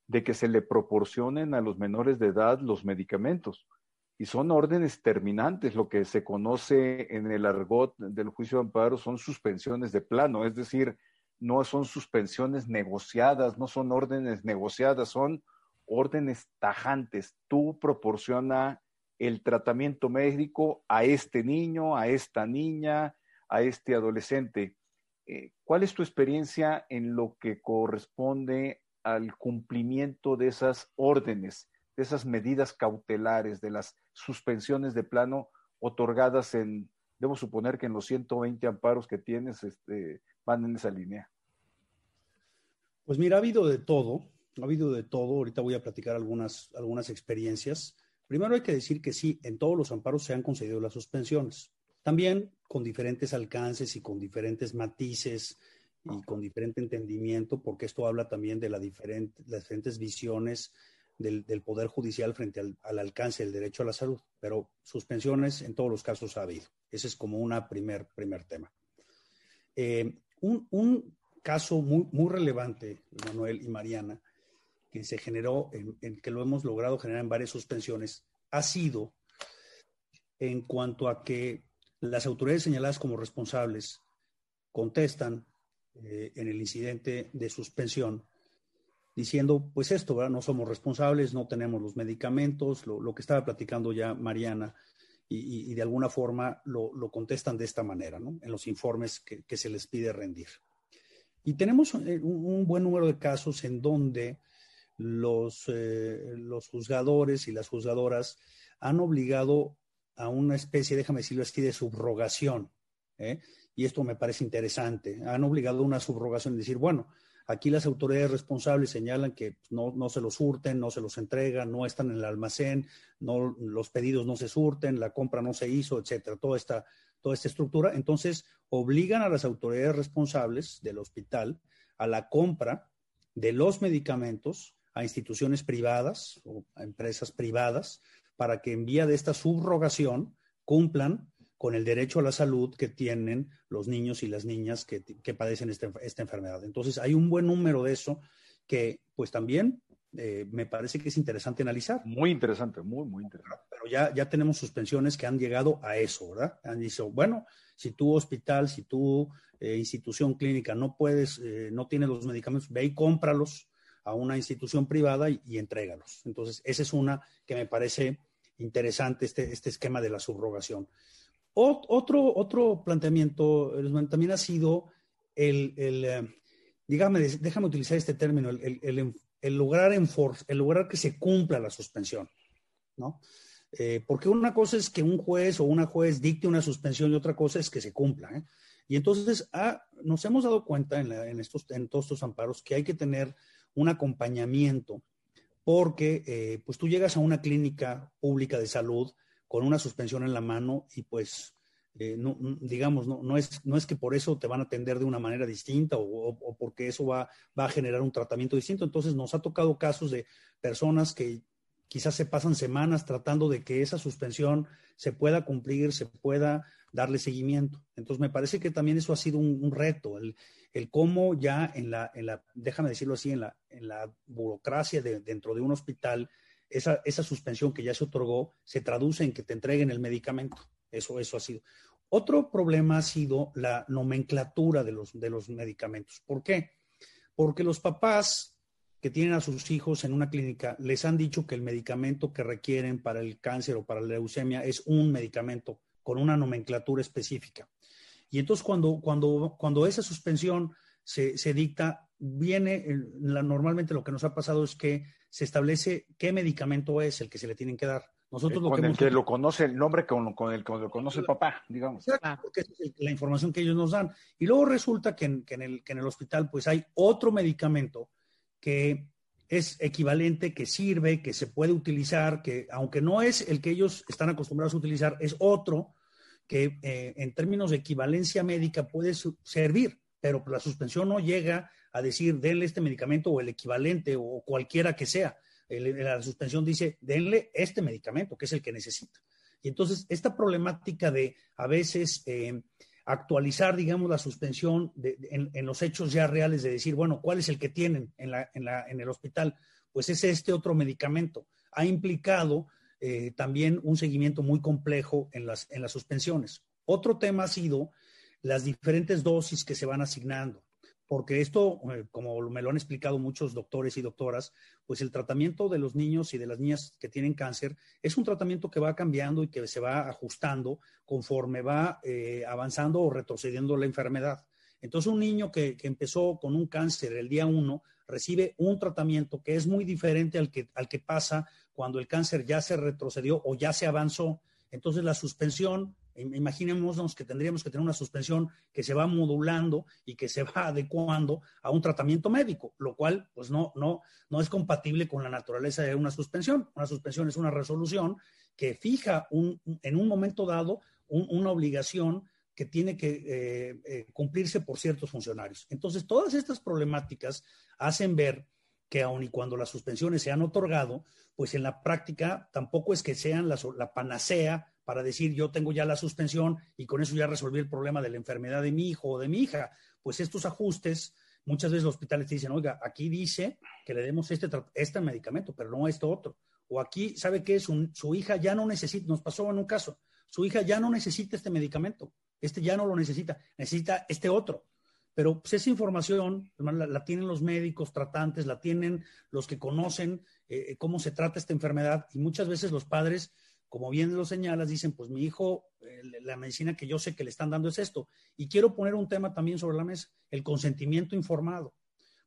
de que se le proporcionen a los menores de edad los medicamentos. Y son órdenes terminantes, lo que se conoce en el argot del juicio de amparo son suspensiones de plano, es decir, no son suspensiones negociadas, no son órdenes negociadas, son órdenes tajantes. Tú proporciona el tratamiento médico a este niño, a esta niña, a este adolescente. Eh, ¿Cuál es tu experiencia en lo que corresponde al cumplimiento de esas órdenes, de esas medidas cautelares, de las suspensiones de plano otorgadas en, debo suponer que en los 120 amparos que tienes este, van en esa línea? Pues mira, ha habido de todo, ha habido de todo. Ahorita voy a platicar algunas, algunas experiencias. Primero hay que decir que sí, en todos los amparos se han concedido las suspensiones. También con diferentes alcances y con diferentes matices y con diferente entendimiento, porque esto habla también de la las diferentes visiones del, Poder Judicial frente al, alcance del derecho a la salud. Pero suspensiones en todos los casos ha habido. Ese es como un primer, primer tema. Eh, un, caso muy, muy relevante, Manuel y Mariana, se generó, en, que lo hemos logrado generar en varias suspensiones, ha sido en cuanto a que las autoridades señaladas como responsables contestan eh, en el incidente de suspensión diciendo, pues esto. No somos responsables, no tenemos los medicamentos, lo, que estaba platicando ya Mariana, y, de alguna forma lo, contestan de esta manera. En los informes que, se les pide rendir. Y tenemos eh, un, buen número de casos en donde los, eh, los juzgadores y las juzgadoras han obligado a una especie, déjame decirlo así, de subrogación. ¿eh? Y esto me parece interesante. Han obligado a una subrogación y decir, bueno, aquí las autoridades responsables señalan que no, no, se los surten, no se los entregan, no están en el almacén, no, los pedidos no se surten, la compra no se hizo, etcétera, toda esta, toda esta estructura. Entonces, obligan a las autoridades responsables del hospital a la compra de los medicamentos a instituciones privadas o a empresas privadas para que en vía de esta subrogación cumplan con el derecho a la salud que tienen los niños y las niñas que, padecen esta, esta, enfermedad. Entonces, hay un buen número de eso que, pues también eh, me parece que es interesante analizar. Muy interesante, muy, muy interesante. Pero ya, ya tenemos suspensiones que han llegado a eso, ¿verdad? Han dicho, bueno, si tu hospital, si tu eh, institución clínica no puedes, eh, no tienes los medicamentos, ve y cómpralos a una institución privada y, entrégalos. Entonces, esa es una que me parece interesante, este, este esquema de la subrogación. otro, otro planteamiento también ha sido el, el eh, dígame, déjame utilizar este término, el, el, el lograr, el lograr que se cumpla la suspensión, ¿no? Eh, porque una cosa es que un juez o una juez dicte una suspensión y otra cosa es que se cumpla. ¿eh? Y entonces ah, nos hemos dado cuenta en, en, estos, en todos estos amparos que hay que tener un acompañamiento, porque eh, pues tú llegas a una clínica pública de salud con una suspensión en la mano y pues eh, no, digamos, no, no, es, no es que por eso te van a atender de una manera distinta o, porque eso va, va, a generar un tratamiento distinto. Entonces nos ha tocado casos de personas que quizás se pasan semanas tratando de que esa suspensión se pueda cumplir, se pueda darle seguimiento. Entonces me parece que también eso ha sido un, reto, el, cómo ya en la, déjame decirlo así, en la, burocracia de, dentro de un hospital, esa, esa suspensión que ya se otorgó se traduce en que te entreguen el medicamento. Eso, eso ha sido. Otro problema ha sido la nomenclatura de los, de los medicamentos. ¿Por qué? Porque los papás que tienen a sus hijos en una clínica les han dicho que el medicamento que requieren para el cáncer o para la leucemia es un medicamento con una nomenclatura específica. Y entonces cuando, cuando, cuando esa suspensión se, se dicta, viene, normalmente lo que nos ha pasado es que se establece qué medicamento es el que se le tienen que dar. Nosotros lo con que el que lo conoce, el nombre con, con el que lo conoce el papá, digamos. Exacto, porque es la información que ellos nos dan. Y luego resulta que en, que en, el, que en el hospital pues hay otro medicamento que es equivalente, que sirve, que se puede utilizar, que aunque no es el que ellos están acostumbrados a utilizar, es otro que eh, en términos de equivalencia médica puede servir, pero la suspensión no llega a decir denle este medicamento o el equivalente o cualquiera que sea. la suspensión dice denle este medicamento, que es el que necesita. Y entonces, esta problemática de a veces eh, actualizar, digamos, la suspensión en, los hechos ya reales de decir, bueno, ¿cuál es el que tienen en, la, en, la, en el hospital? Pues es este otro medicamento. Ha implicado eh, también un seguimiento muy complejo en las, en las suspensiones. Otro tema ha sido las diferentes dosis que se van asignando, porque esto, eh, como me lo han explicado muchos doctores y doctoras, pues el tratamiento de los niños y de las niñas que tienen cáncer es un tratamiento que va cambiando y que se va ajustando conforme va eh, avanzando o retrocediendo la enfermedad. Entonces, un niño que, empezó con un cáncer el día uno recibe un tratamiento que es muy diferente al que, al que pasa cuando el cáncer ya se retrocedió o ya se avanzó. Entonces la suspensión, imaginémonos que tendríamos que tener una suspensión que se va modulando y que se va adecuando a un tratamiento médico, lo cual pues no, no, no es compatible con la naturaleza de una suspensión. Una suspensión es una resolución que fija un, en un momento dado una obligación que tiene que eh, eh, cumplirse por ciertos funcionarios. Entonces, todas estas problemáticas hacen ver que aun y cuando las suspensiones se han otorgado, pues en la práctica tampoco es que sean la, panacea para decir yo tengo ya la suspensión y con eso ya resolví el problema de la enfermedad de mi hijo o de mi hija. Pues estos ajustes, muchas veces los hospitales te dicen, oiga, aquí dice que le demos este, este medicamento, pero no esto otro. O aquí, ¿sabe qué? Su, su hija ya no necesita, nos pasó en un caso, su hija ya no necesita este medicamento, este ya no lo necesita, necesita este otro. Pero pues, esa información la, tienen los médicos tratantes, la tienen los que conocen eh, cómo se trata esta enfermedad y muchas veces los padres, como bien lo señalas, dicen, pues mi hijo, eh, la medicina que yo sé que le están dando es esto. Y quiero poner un tema también sobre la mesa, el consentimiento informado,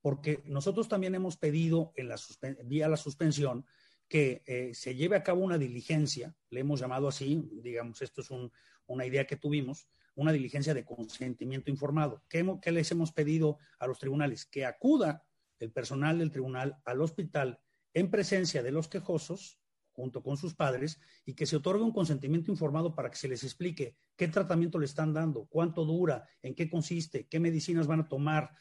porque nosotros también hemos pedido en la vía la suspensión que eh, se lleve a cabo una diligencia, le hemos llamado así, digamos, esto es una idea que tuvimos, una diligencia de consentimiento informado. ¿Qué, les hemos pedido a los tribunales? Que acuda el personal del tribunal al hospital en presencia de los quejosos, junto con sus padres, y que se otorgue un consentimiento informado para que se les explique qué tratamiento le están dando, cuánto dura, en qué consiste, qué medicinas van a tomar,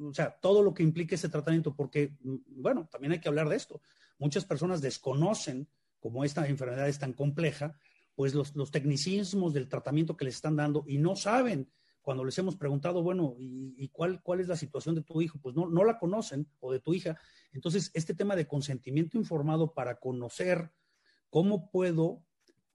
o sea, todo lo que implique ese tratamiento, porque, mm, bueno, también hay que hablar de esto. Muchas personas desconocen, como esta enfermedad es tan compleja, pues los, tecnicismos del tratamiento que les están dando y no saben cuando les hemos preguntado, bueno, ¿y, cuál, cuál es la situación de tu hijo? Pues no, no la conocen o de tu hija. Entonces, este tema de consentimiento informado para conocer cómo puedo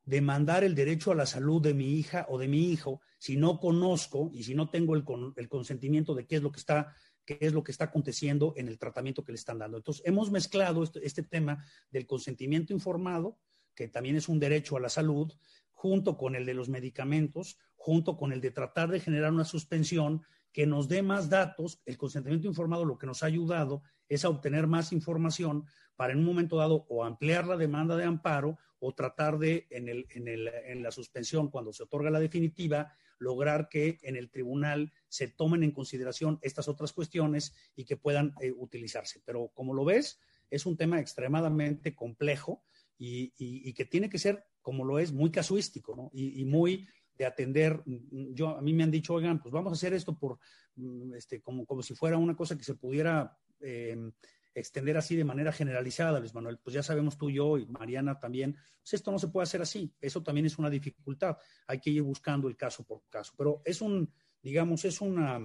demandar el derecho a la salud de mi hija o de mi hijo si no conozco y si no tengo el, el consentimiento de qué es lo que está qué es lo que está aconteciendo en el tratamiento que le están dando. Entonces, hemos mezclado este, este tema del consentimiento informado que también es un derecho a la salud, junto con el de los medicamentos, junto con el de tratar de generar una suspensión que nos dé más datos. El consentimiento informado lo que nos ha ayudado es a obtener más información para en un momento dado o ampliar la demanda de amparo o tratar de, en, el, en, el, en la suspensión, cuando se otorga la definitiva, lograr que en el tribunal se tomen en consideración estas otras cuestiones y que puedan eh, utilizarse. Pero como lo ves, es un tema extremadamente complejo y, que tiene que ser, como lo es, muy casuístico, ¿no? Y, muy de atender, yo, a mí me han dicho, oigan, pues vamos a hacer esto por, mm, este, como, como si fuera una cosa que se pudiera em, extender así de manera generalizada, Luis Manuel, pues ya sabemos tú, yo y Mariana también, pues esto no se puede hacer así, eso también es una dificultad, hay que ir buscando el caso por caso, pero es un, digamos, es una,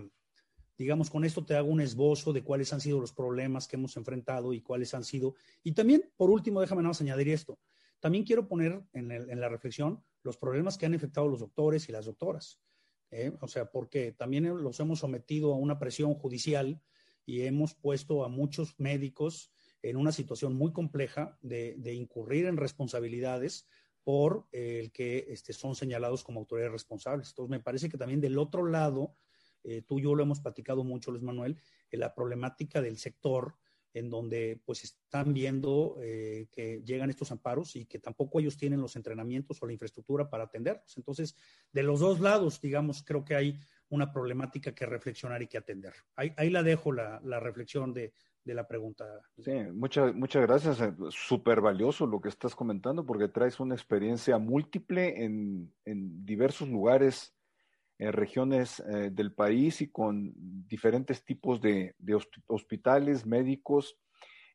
digamos, con esto te hago un esbozo de cuáles han sido los problemas que hemos enfrentado y cuáles han sido. Y también, por último, déjame nada más añadir esto. También quiero poner en, la reflexión los problemas que han afectado los doctores y las doctoras. ¿eh? O sea, porque también los hemos sometido a una presión judicial y hemos puesto a muchos médicos en una situación muy compleja de, incurrir en responsabilidades por el que este, son señalados como autoridades responsables. Entonces, me parece que también del otro lado eh, tú y yo lo hemos platicado mucho, Luis Manuel, la problemática del sector en donde pues están viendo eh, que llegan estos amparos y que tampoco ellos tienen los entrenamientos o la infraestructura para atenderlos. Entonces, de los dos lados, digamos, creo que hay una problemática que reflexionar y que atender. Ahí, ahí la dejo la, la reflexión de, de, la pregunta. Sí, muchas, muchas gracias. Eh, súper valioso lo que estás comentando porque traes una experiencia múltiple en, en diversos lugares en regiones eh, del país y con diferentes tipos de, de hospitales, médicos.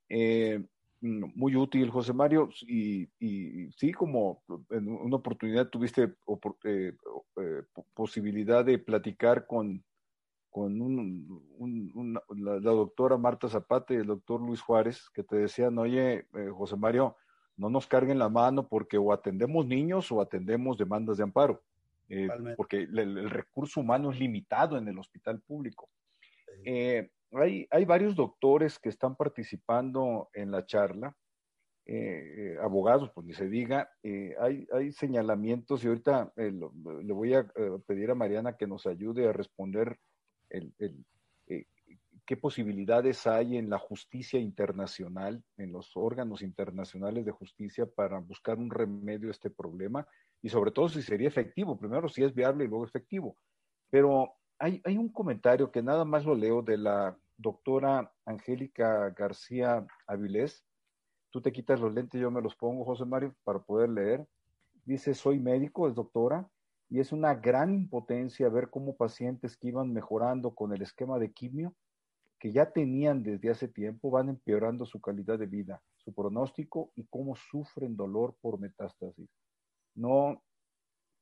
Eh, muy útil, José Mario, y, y, sí, como en una oportunidad tuviste eh, eh, posibilidad de platicar con, con un, la, la, doctora Marta Zapata y el doctor Luis Juárez, que te decían, oye, eh, José Mario, no nos carguen la mano porque o atendemos niños o atendemos demandas de amparo. Eh, porque el, el, recurso humano es limitado en el hospital público. Eh, hay, hay, varios doctores que están participando en la charla, eh, eh abogados, pues ni se diga, hay, hay, señalamientos y ahorita lo, le voy a pedir a Mariana que nos ayude a responder el, el qué posibilidades hay en la justicia internacional, en los órganos internacionales de justicia para buscar un remedio a este problema y sobre todo si sería efectivo, primero si es viable y luego efectivo. Pero hay, un comentario que nada más lo leo de la doctora Angélica García Avilés. Tú te quitas los lentes, yo me los pongo, José Mario, para poder leer. Dice, soy médico, es doctora, y es una gran impotencia ver cómo pacientes que iban mejorando con el esquema de quimio, que ya tenían desde hace tiempo, van empeorando su calidad de vida, su pronóstico y cómo sufren dolor por metástasis no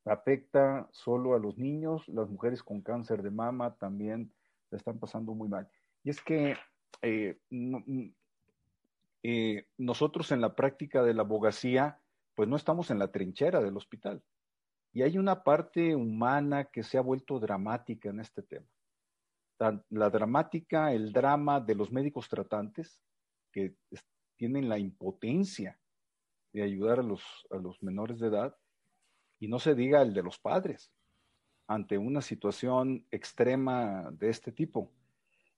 afecta solo a los niños, las mujeres con cáncer de mama también la están pasando muy mal. Y es que eh, no, eh, nosotros en la práctica de la abogacía, pues no estamos en la trinchera del hospital. Y hay una parte humana que se ha vuelto dramática en este tema. La, la dramática, el drama de los médicos tratantes que tienen la impotencia de ayudar a los, a los menores de edad y no se diga el de los padres ante una situación extrema de este tipo.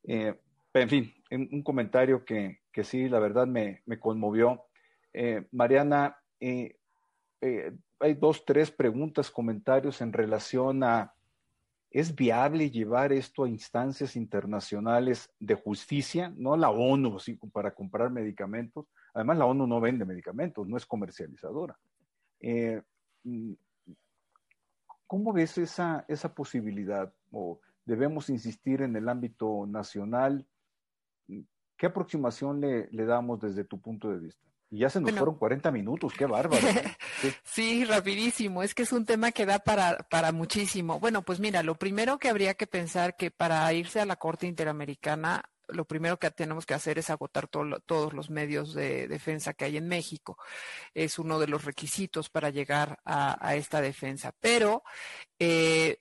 Eh, en fin, un comentario que, que, sí, la verdad me, me conmovió. Eh, Mariana, eh, hay dos, tres preguntas, comentarios en relación a, ¿es viable llevar esto a instancias internacionales de justicia? No la ONU, así para comprar medicamentos. Además, la ONU no vende medicamentos, no es comercializadora. Eh, ¿Cómo ves esa, esa posibilidad? ¿O debemos insistir en el ámbito nacional? ¿Qué aproximación le, le damos desde tu punto de vista? Y ya se nos bueno, fueron 40 minutos, qué bárbaro. Sí. sí. rapidísimo. Es que es un tema que da para, para muchísimo. Bueno, pues mira, lo primero que habría que pensar que para irse a la Corte Interamericana lo primero que tenemos que hacer es agotar todo, todos los medios de defensa que hay en México. Es uno de los requisitos para llegar a esta defensa. Pero eh,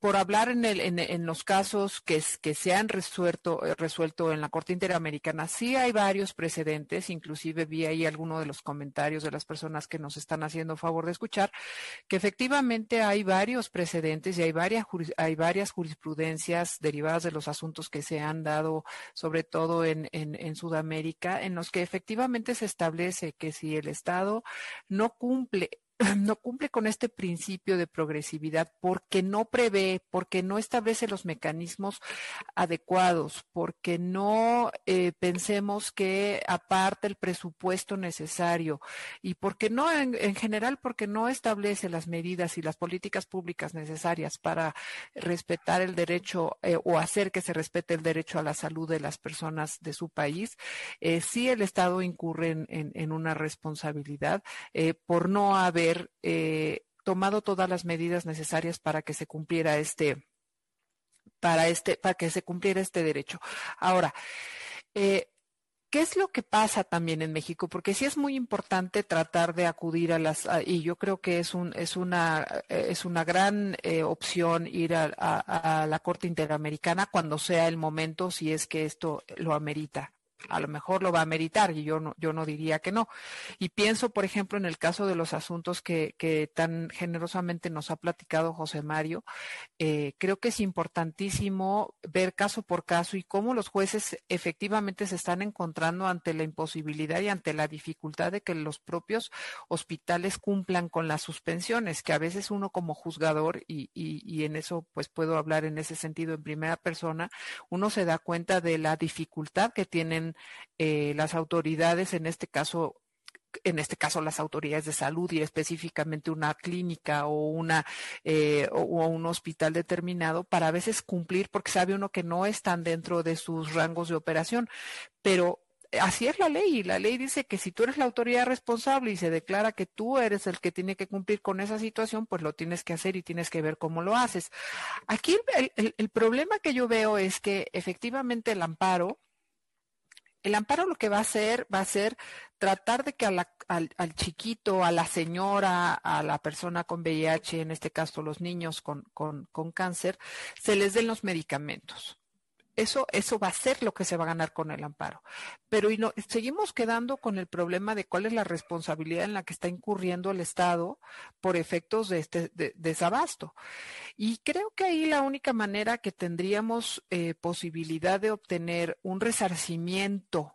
por hablar en, el, en, los casos que, se han resuelto, eh, resuelto en la Corte Interamericana, sí hay varios precedentes, inclusive vi ahí algunos de los comentarios de las personas que nos están haciendo favor de escuchar, que efectivamente hay varios precedentes y hay varias, hay varias jurisprudencias derivadas de los asuntos que se han dado, sobre todo en Sudamérica, en los que efectivamente se establece que si el Estado no cumple no cumple con este principio de progresividad porque no prevé, porque no establece los mecanismos adecuados, porque no eh, pensemos que aparte el presupuesto necesario y porque no, en, en, general, porque no establece las medidas y las políticas públicas necesarias para respetar el derecho eh, o hacer que se respete el derecho a la salud de las personas de su país, eh, sí el Estado incurre en, en, en una responsabilidad eh, por no haber eh, tomado todas las medidas necesarias para que se cumpliera este, para este, para que se cumpliera este derecho. Ahora, eh, ¿Qué es lo que pasa también en México? Porque sí es muy importante tratar de acudir a las, y yo creo que es, un, es, una, es una gran eh, opción ir a, a, la Corte Interamericana cuando sea el momento, si es que esto lo amerita. A lo mejor lo va a meritar y yo no, yo no diría que no. Y pienso, por ejemplo, en el caso de los asuntos que, que tan generosamente nos ha platicado José Mario, eh, creo que es importantísimo ver caso por caso y cómo los jueces efectivamente se están encontrando ante la imposibilidad y ante la dificultad de que los propios hospitales cumplan con las suspensiones, que a veces uno como juzgador, y, y, y en eso pues puedo hablar en ese sentido en primera persona, uno se da cuenta de la dificultad que tienen eh, las autoridades, en este caso en este caso las autoridades de salud y específicamente una clínica o una eh, o, un hospital determinado para a veces cumplir porque sabe uno que no están dentro de sus rangos de operación pero así es la ley y la ley dice que si tú eres la autoridad responsable y se declara que tú eres el que tiene que cumplir con esa situación, pues lo tienes que hacer y tienes que ver cómo lo haces. Aquí el problema que yo veo es que efectivamente el amparo el amparo lo que va a hacer va a ser tratar de que al, chiquito, a la señora, a la persona con VIH, en este caso los niños con cáncer, se les den los medicamentos. Eso, eso va a ser lo que se va a ganar con el amparo. Pero y no, seguimos quedando con el problema de cuál es la responsabilidad en la que está incurriendo el Estado por efectos de este de, desabasto. Y creo que ahí la única manera que tendríamos eh, posibilidad de obtener un resarcimiento,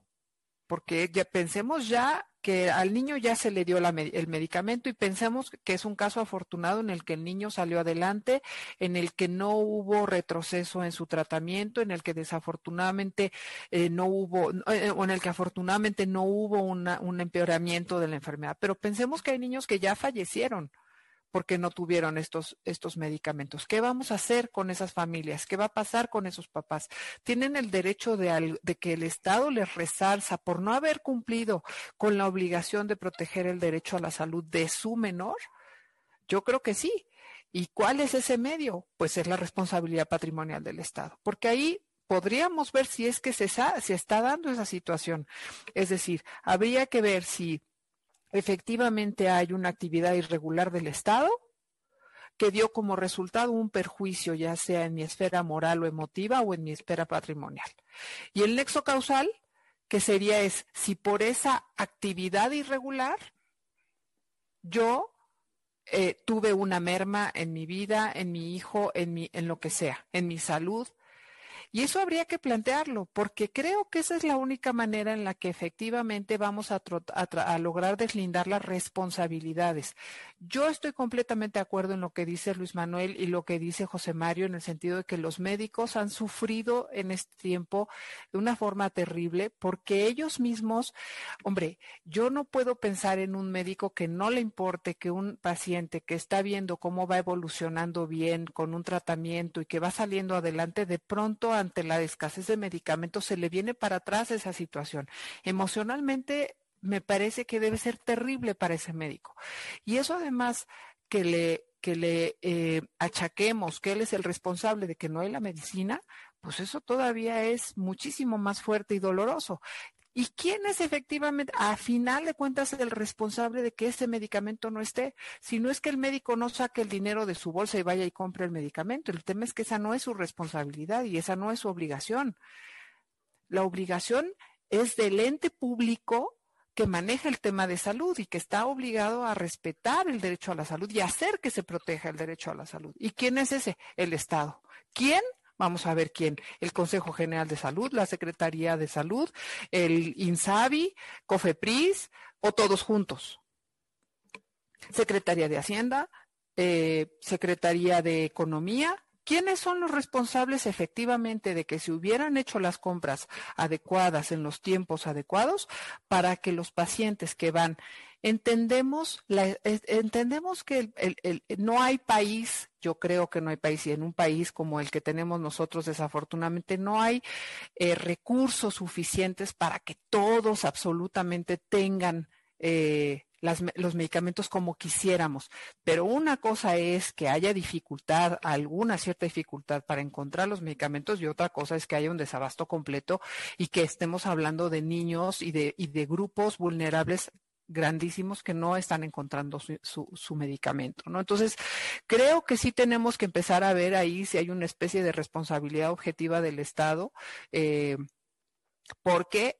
porque ya pensemos ya que al niño ya se le dio la, el medicamento y pensemos que es un caso afortunado en el que el niño salió adelante, en el que no hubo retroceso en su tratamiento, en el que desafortunadamente eh, no hubo, eh, o en el que afortunadamente no hubo una, un empeoramiento de la enfermedad. Pero pensemos que hay niños que ya fallecieron porque no tuvieron estos, estos medicamentos. ¿Qué vamos a hacer con esas familias? ¿Qué va a pasar con esos papás? ¿Tienen el derecho de, de, que el Estado les resalza por no haber cumplido con la obligación de proteger el derecho a la salud de su menor? Yo creo que sí. ¿Y cuál es ese medio? Pues es la responsabilidad patrimonial del Estado, porque ahí podríamos ver si es que se, se está dando esa situación. Es decir, habría que ver si efectivamente hay una actividad irregular del Estado que dio como resultado un perjuicio, ya sea en mi esfera moral o emotiva o en mi esfera patrimonial. Y el nexo causal, que sería es si por esa actividad irregular yo eh, tuve una merma en mi vida, en mi hijo, en, mi, en lo que sea, en mi salud, y eso habría que plantearlo, porque creo que esa es la única manera en la que efectivamente vamos a, a, a, lograr deslindar las responsabilidades. Yo estoy completamente de acuerdo en lo que dice Luis Manuel y lo que dice José Mario, en el sentido de que los médicos han sufrido en este tiempo de una forma terrible, porque ellos mismos, hombre, yo no puedo pensar en un médico que no le importe que un paciente que está viendo cómo va evolucionando bien con un tratamiento y que va saliendo adelante, de pronto ante la escasez de medicamentos se le viene para atrás esa situación. Emocionalmente me parece que debe ser terrible para ese médico. Y eso además que le, que le eh, achaquemos que él es el responsable de que no hay la medicina, pues eso todavía es muchísimo más fuerte y doloroso. ¿Y quién es efectivamente, a final de cuentas, el responsable de que ese medicamento no esté? Si no es que el médico no saque el dinero de su bolsa y vaya y compre el medicamento. El tema es que esa no es su responsabilidad y esa no es su obligación. La obligación es del ente público que maneja el tema de salud y que está obligado a respetar el derecho a la salud y hacer que se proteja el derecho a la salud. ¿Y quién es ese? El Estado. ¿Quién? Vamos a ver quién. El Consejo General de Salud, la Secretaría de Salud, el INSABI, COFEPRIS o todos juntos. Secretaría de Hacienda, eh, Secretaría de Economía. ¿Quiénes son los responsables efectivamente de que se hubieran hecho las compras adecuadas en los tiempos adecuados para que los pacientes que van entendemos, la, entendemos que el, no hay país, yo creo que no hay país, y en un país como el que tenemos nosotros, desafortunadamente, no hay eh, recursos suficientes para que todos absolutamente tengan eh, los medicamentos como quisiéramos. Pero una cosa es que haya dificultad, alguna cierta dificultad para encontrar los medicamentos y otra cosa es que haya un desabasto completo y que estemos hablando de niños y de, y de grupos vulnerables grandísimos que no están encontrando su, su, su, medicamento, ¿no? Entonces, creo que sí tenemos que empezar a ver ahí si hay una especie de responsabilidad objetiva del Estado, eh, porque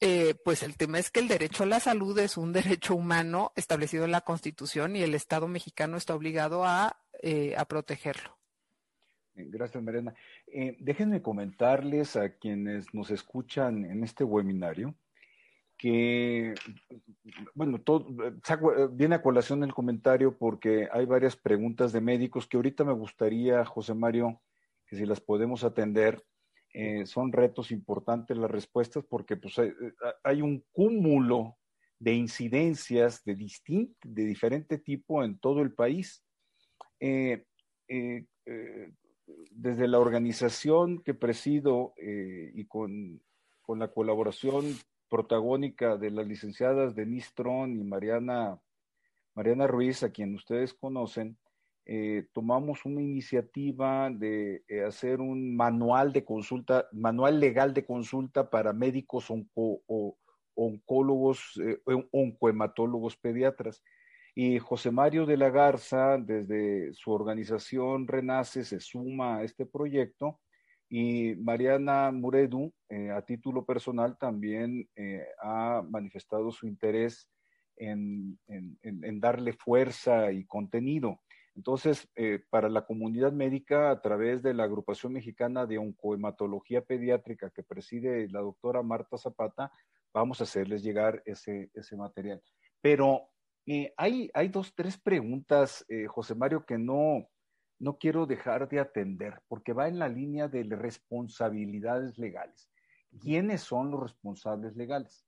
Eh, pues el tema es que el derecho a la salud es un derecho humano establecido en la Constitución y el Estado mexicano está obligado a, eh, protegerlo. Gracias, Mariana. Eh, déjenme comentarles a quienes nos escuchan en este webinario que, bueno, todo, viene a colación el comentario porque hay varias preguntas de médicos que ahorita me gustaría, José Mario, que si las podemos atender, eh, son retos importantes las respuestas porque pues, hay, un cúmulo de incidencias de, distinto, de diferente tipo en todo el país. Eh, eh, desde la organización que presido y con, con, la colaboración protagónica de las licenciadas Denise Tron y Mariana, Mariana Ruiz, a quien ustedes conocen, eh, tomamos una iniciativa de eh, hacer un manual de consulta, manual legal de consulta para médicos o, oncólogos, eh, oncohematólogos pediatras. Y José Mario de la Garza, desde su organización Renace, se suma a este proyecto. Y Mariana Muredu, a título personal, también ha manifestado su interés en darle fuerza y contenido. Entonces, eh, para la comunidad médica, a través de la agrupación mexicana de oncohematología pediátrica que preside la doctora Marta Zapata, vamos a hacerles llegar ese, material. Pero eh, hay, hay dos, tres preguntas, eh, José Mario, que no, no quiero dejar de atender, porque va en la línea de responsabilidades legales. ¿Quiénes son los responsables legales?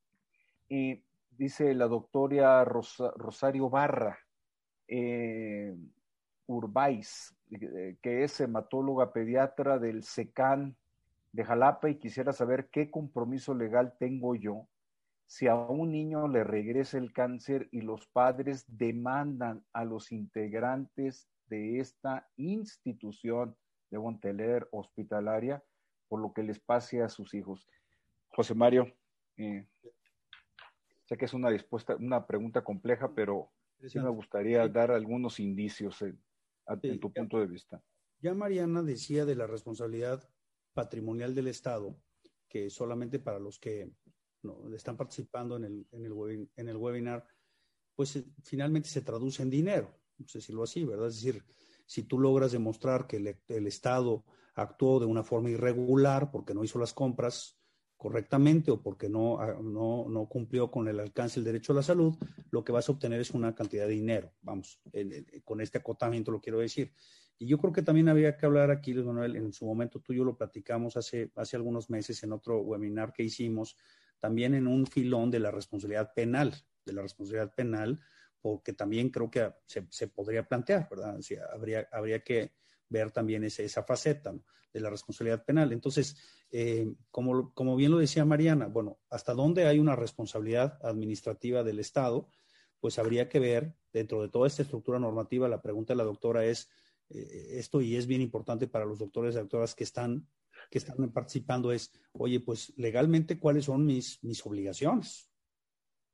dice la doctora Rosario Barra, Urbáis, eh, que es hematóloga pediatra del SECAN de Jalapa y quisiera saber qué compromiso legal tengo yo si a un niño le regresa el cáncer y los padres demandan a los integrantes de esta institución de Monteler hospitalaria por lo que les pase a sus hijos. José Mario, eh, sé que es una, dispuesta, una pregunta compleja, pero sí me gustaría dar algunos indicios en tu punto de vista. Ya Mariana decía de la responsabilidad patrimonial del Estado, que solamente para los que están participando en el, en, el en el webinar, pues eh, finalmente se traduce en dinero, no sé si lo así, ¿verdad? Es decir, si tú logras demostrar que el, el Estado actuó de una forma irregular porque no hizo las compras, correctamente o porque no, ah, no, no, cumplió con el alcance del derecho a la salud, lo que vas a obtener es una cantidad de dinero. Vamos, con este acotamiento lo quiero decir. Y yo creo que también había que hablar aquí, Luis Manuel, en su momento tú y yo lo platicamos hace, hace algunos meses en otro webinar que hicimos, también en un filón de la responsabilidad penal, de la responsabilidad penal, porque también creo que se, se podría plantear, ¿verdad? Habría, habría que ver también ese, esa faceta de la responsabilidad penal. Entonces, eh, como, como bien lo decía Mariana, bueno, hasta dónde hay una responsabilidad administrativa del Estado, pues habría que ver dentro de toda esta estructura normativa, la pregunta de la doctora es eh, esto y es bien importante para los doctores y doctoras que están que están participando es, oye, pues legalmente cuáles son mis, mis obligaciones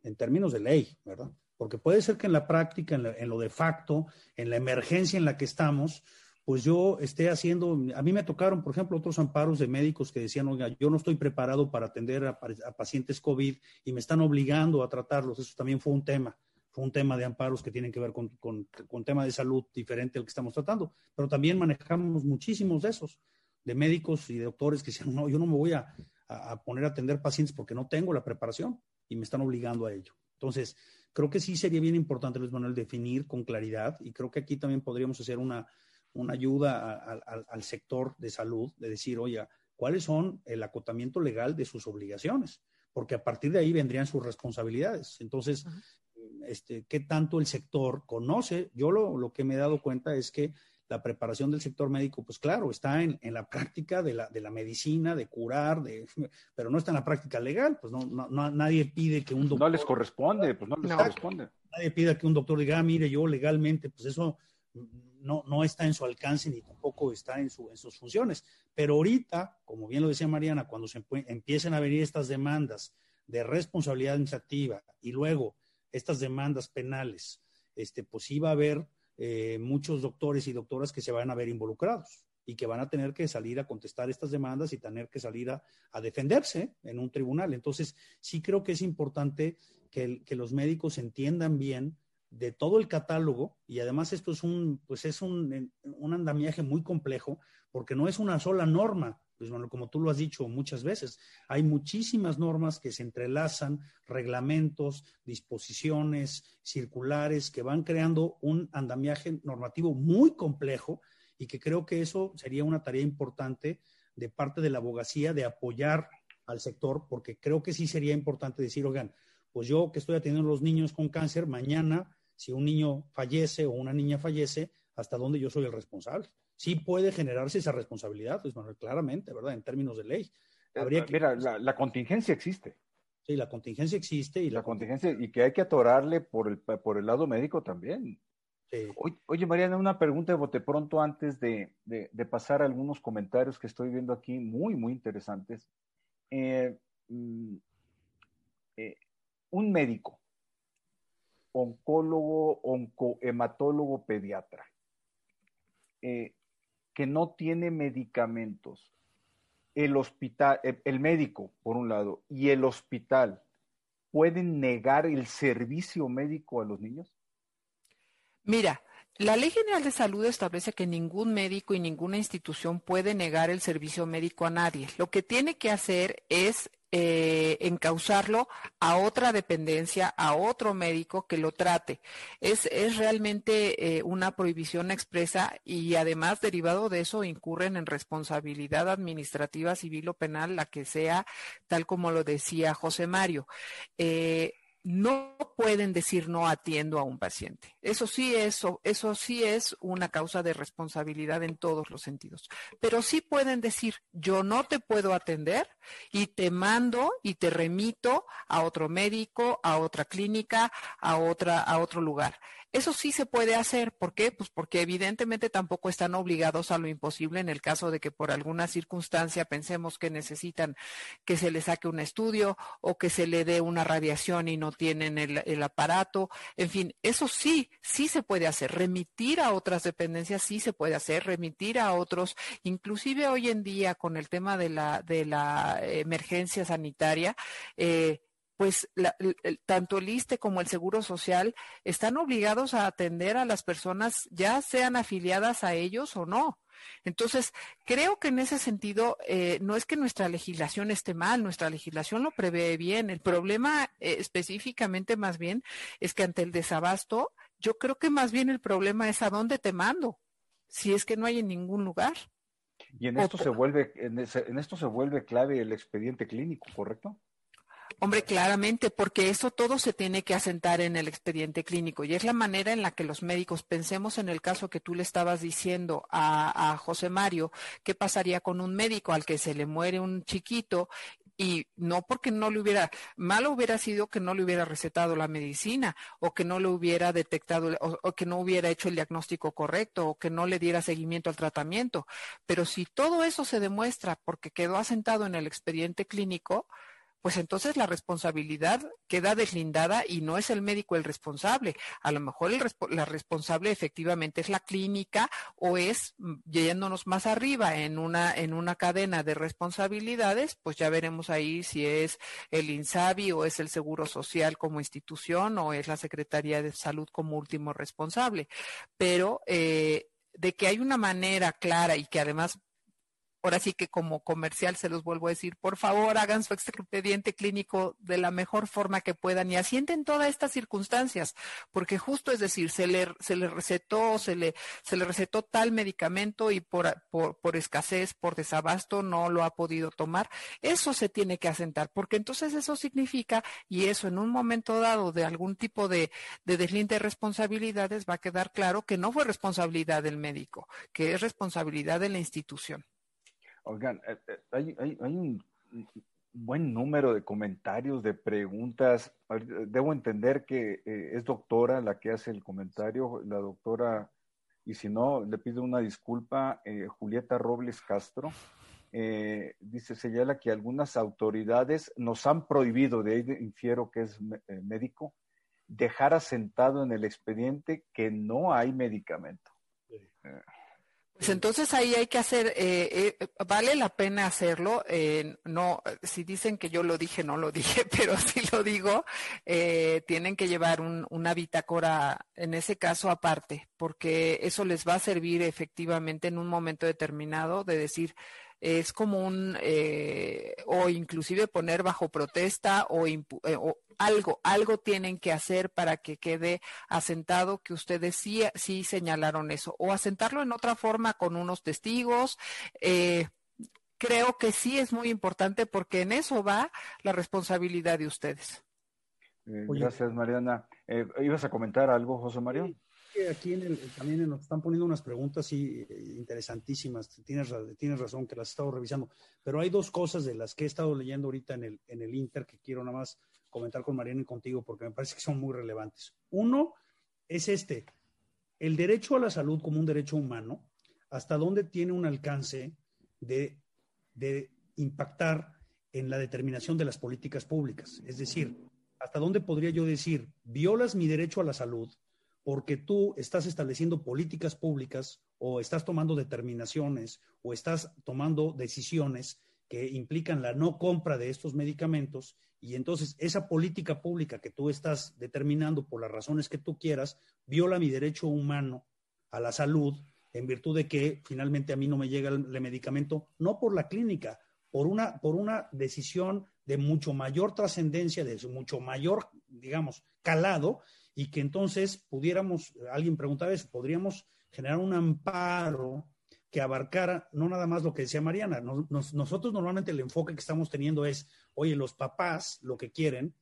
en términos de ley, ¿verdad? Porque puede ser que en la práctica, en lo de facto, en la emergencia en la que estamos, pues yo esté haciendo, a mí me tocaron, por ejemplo, otros amparos de médicos que decían, oiga, yo no estoy preparado para atender a, pacientes COVID y me están obligando a tratarlos. Eso también fue un tema, fue un tema de amparos que tienen que ver con, con, tema de salud diferente al que estamos tratando. Pero también manejamos muchísimos de esos, de médicos y de doctores que decían, no, yo no me voy a, a poner a atender pacientes porque no tengo la preparación y me están obligando a ello. Entonces, creo que sí sería bien importante, Luis Manuel, definir con claridad y creo que aquí también podríamos hacer una una ayuda al sector de salud, de decir, oye, ¿cuáles son el acotamiento legal de sus obligaciones? Porque a partir de ahí vendrían sus responsabilidades. Entonces, este, ¿qué tanto el sector conoce? Yo lo, que me he dado cuenta es que la preparación del sector médico, pues claro, está en, la práctica de la, de la, medicina, de curar, de, pero no está en la práctica legal, pues no, no, nadie pide que un doctor... No les corresponde, pues no les corresponde. Nadie pide que un doctor diga, ah, mire, yo legalmente, pues eso no, no está en su alcance ni tampoco está en, su, en sus funciones. Pero ahorita, como bien lo decía Mariana, cuando se empiecen a venir estas demandas de responsabilidad administrativa y luego estas demandas penales, este, pues sí va a haber eh, muchos doctores y doctoras que se van a ver involucrados. y que van a tener que salir a contestar estas demandas y tener que salir a, defenderse en un tribunal. Entonces, sí creo que es importante que, los médicos entiendan bien de todo el catálogo y además esto es un, pues es un, un andamiaje muy complejo porque no es una sola norma, pues bueno, como tú lo has dicho muchas veces, hay muchísimas normas que se entrelazan, reglamentos, disposiciones, circulares, que van creando un andamiaje normativo muy complejo y que creo que eso sería una tarea importante de parte de la abogacía de apoyar al sector, porque creo que sí sería importante decir, oigan, pues yo que estoy atendiendo a los niños con cáncer, mañana, si un niño fallece o una niña fallece, ¿hasta dónde yo soy el responsable? Sí puede generarse esa responsabilidad, pues bueno, claramente, ¿verdad? En términos de ley. Eh, Habría que... Mira, la, contingencia existe. Sí, la contingencia existe y la, contingencia y que hay que atorarle por el por el lado médico también. Oye, Mariana, una pregunta de bote pronto antes de, pasar a algunos comentarios que estoy viendo aquí, muy, muy interesantes. Eh, mm, eh, un médico, oncólogo, oncohematólogo, pediatra, eh, que no tiene medicamentos, el hospital, el médico, por un lado, y el hospital, ¿pueden negar el servicio médico a los niños? Mira, la Ley General de Salud establece que ningún médico y ninguna institución puede negar el servicio médico a nadie. Lo que tiene que hacer es eh, encauzarlo a otra dependencia, a otro médico que lo trate. Es, realmente eh, una prohibición expresa y además derivado de eso incurren en responsabilidad administrativa, civil o penal, la que sea, tal como lo decía José Mario. Eh, no pueden decir no atiendo a un paciente. Eso sí es, eso sí es una causa de responsabilidad en todos los sentidos. Pero sí pueden decir yo no te puedo atender y te mando y te remito a otro médico, a otra clínica, a otra, a otro lugar. Eso sí se puede hacer. ¿Por qué? Pues porque evidentemente tampoco están obligados a lo imposible en el caso de que por alguna circunstancia pensemos que necesitan que se le saque un estudio o que se le dé una radiación y no tienen el, aparato. En fin, eso sí, sí se puede hacer. Remitir a otras dependencias sí se puede hacer. Remitir a otros, inclusive hoy en día con el tema de la, de la emergencia sanitaria, eh, pues tanto el ISTE como el Seguro Social están obligados a atender a las personas, ya sean afiliadas a ellos o no. Entonces, creo que en ese sentido, eh, no es que nuestra legislación esté mal, nuestra legislación lo prevé bien. El problema eh, específicamente más bien es que ante el desabasto, yo creo que más bien el problema es a dónde te mando, si es que no hay en ningún lugar. Y en esto se vuelve, en esto se vuelve clave el expediente clínico, ¿correcto? Hombre, claramente, porque eso todo se tiene que asentar en el expediente clínico y es la manera en la que los médicos, pensemos en el caso que tú le estabas diciendo a, José Mario, ¿qué pasaría con un médico al que se le muere un chiquito y no porque no le hubiera, malo hubiera sido que no le hubiera recetado la medicina o que no le hubiera detectado o, que no hubiera hecho el diagnóstico correcto o que no le diera seguimiento al tratamiento. Pero si todo eso se demuestra porque quedó asentado en el expediente clínico, pues entonces la responsabilidad queda deslindada y no es el médico el responsable. A lo mejor la responsable efectivamente es la clínica o es mm, yéndonos más arriba en una, en una cadena de responsabilidades, pues ya veremos ahí si es el INSABI o es el Seguro Social como institución o es la Secretaría de Salud como último responsable. Pero eh, de que hay una manera clara y que además ahora sí que como comercial se los vuelvo a decir, por favor hagan su expediente clínico de la mejor forma que puedan y asienten todas estas circunstancias, porque justo es decir, se le, se le recetó, se le, se le recetó tal medicamento y por, escasez, por desabasto no lo ha podido tomar, eso se tiene que asentar, porque entonces eso significa, y eso en un momento dado de algún tipo de, de deslinde de responsabilidades va a quedar claro que no fue responsabilidad del médico, que es responsabilidad de la institución. Oigan, eh, eh, hay, hay, hay, un buen número de comentarios, de preguntas. Debo entender que eh, es doctora la que hace el comentario, la doctora, y si no, le pido una disculpa, Julieta Robles Castro. dice, señala que algunas autoridades nos han prohibido, de ahí infiero que es médico, dejar asentado en el expediente que no hay medicamento. Pues entonces ahí hay que hacer, eh, eh, vale la pena hacerlo. Eh, no, si dicen que yo lo dije, no lo dije, pero si lo digo, tienen que llevar una bitácora en ese caso aparte, porque eso les va a servir efectivamente en un momento determinado de decir, es como un, o inclusive poner bajo protesta o, o algo, algo tienen que hacer para que quede asentado que ustedes sí, sí señalaron eso, o asentarlo en otra forma con unos testigos. Eh, creo que sí es muy importante porque en eso va la responsabilidad de ustedes. Eh, gracias, Mariana. Eh, ¿Ibas a comentar algo, José Mario? aquí en el, también nos están poniendo unas preguntas sí, interesantísimas. Tienes, tienes razón que las he estado revisando. Pero hay dos cosas de las que he estado leyendo ahorita en el, en el Inter que quiero nada más comentar con Mariana y contigo porque me parece que son muy relevantes. Uno es este, el derecho a la salud como un derecho humano, hasta dónde tiene un alcance de, de impactar en la determinación de las políticas públicas. Es decir, hasta dónde podría yo decir, violas mi derecho a la salud porque tú estás estableciendo políticas públicas o estás tomando determinaciones o estás tomando decisiones que implican la no compra de estos medicamentos y entonces esa política pública que tú estás determinando por las razones que tú quieras viola mi derecho humano a la salud en virtud de que finalmente a mí no me llega el, medicamento, no por la clínica, por una, por una decisión de mucho mayor trascendencia, de mucho mayor, digamos, calado, y que entonces pudiéramos, alguien preguntaba eso, podríamos generar un amparo que abarcara no nada más lo que decía Mariana. nosotros normalmente el enfoque que estamos teniendo es, oye, los papás lo que quieren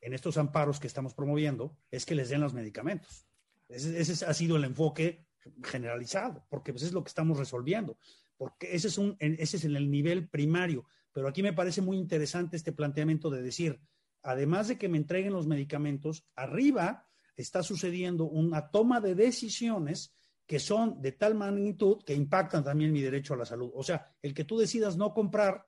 en estos amparos que estamos promoviendo es que les den los medicamentos. Ese, ha sido el enfoque generalizado, porque pues es lo que estamos resolviendo, porque ese es, un, ese es en el nivel primario. Pero aquí me parece muy interesante este planteamiento de decir, además de que me entreguen los medicamentos, arriba está sucediendo una toma de decisiones que son de tal magnitud que impactan también mi derecho a la salud. O sea, el que tú decidas no comprar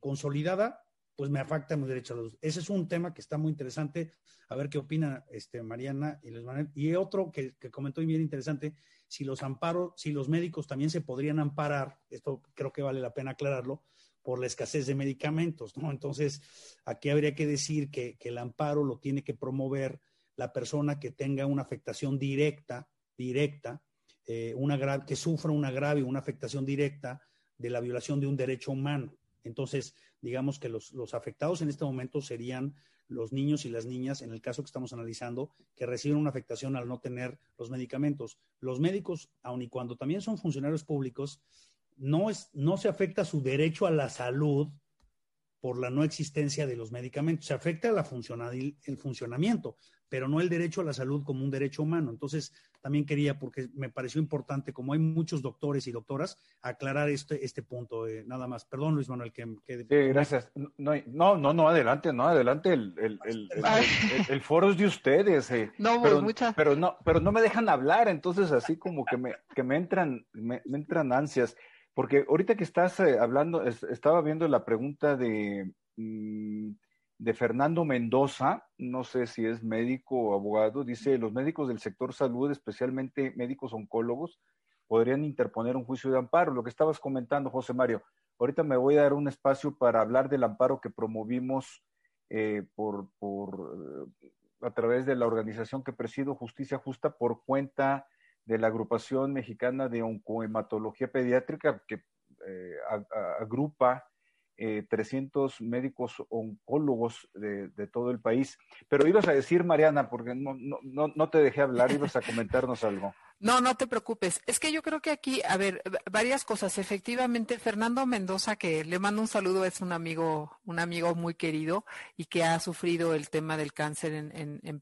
consolidada, pues me afecta mi derecho a la salud. Ese es un tema que está muy interesante. A ver qué opina este, Mariana y les Y otro que, comentó bien interesante, si los amparos, si los médicos también se podrían amparar, esto creo que vale la pena aclararlo, por la escasez de medicamentos, ¿no? Entonces, aquí habría que decir que el amparo lo tiene que promover la persona que tenga una afectación directa, directa, eh, una que sufra una grave, una afectación directa de la violación de un derecho humano. Entonces, digamos que los, los, afectados en este momento serían los niños y las niñas, en el caso que estamos analizando, que reciben una afectación al no tener los medicamentos. Los médicos, aun y cuando también son funcionarios públicos, no, es, no se afecta su derecho a la salud por la no existencia de los medicamentos. Se afecta la el funcionamiento, pero no el derecho a la salud como un derecho humano. Entonces, también quería, porque me pareció importante, como hay muchos doctores y doctoras, aclarar este, este punto. Eh, nada más. Perdón, Luis Manuel, que... que... gracias. No, no, no, adelante, no, adelante. El, el, el, el foro es de ustedes. Eh. No, pero, muchas. Pero no, pero no me dejan hablar, entonces así como que me, que me entran, me, entran ansias. Porque ahorita que estás eh, hablando, estaba viendo la pregunta de... Mm, de Fernando Mendoza, no sé si es médico o abogado, dice, los médicos del sector salud, especialmente médicos oncólogos, podrían interponer un juicio de amparo. Lo que estabas comentando, José Mario, ahorita me voy a dar un espacio para hablar del amparo que promovimos eh, por, por, a través de la organización que presido, Justicia Justa, por cuenta de la agrupación mexicana de oncohematología pediátrica que eh, agrupa 300 eh, médicos oncólogos de, todo el país. Pero ibas a decir, Mariana, porque no, no, no te dejé hablar, ibas a comentarnos algo. No, no te preocupes. Es que yo creo que aquí, a ver, varias cosas. Efectivamente, Fernando Mendoza, que le mando un saludo, es un amigo, un amigo muy querido y que ha sufrido el tema del cáncer en,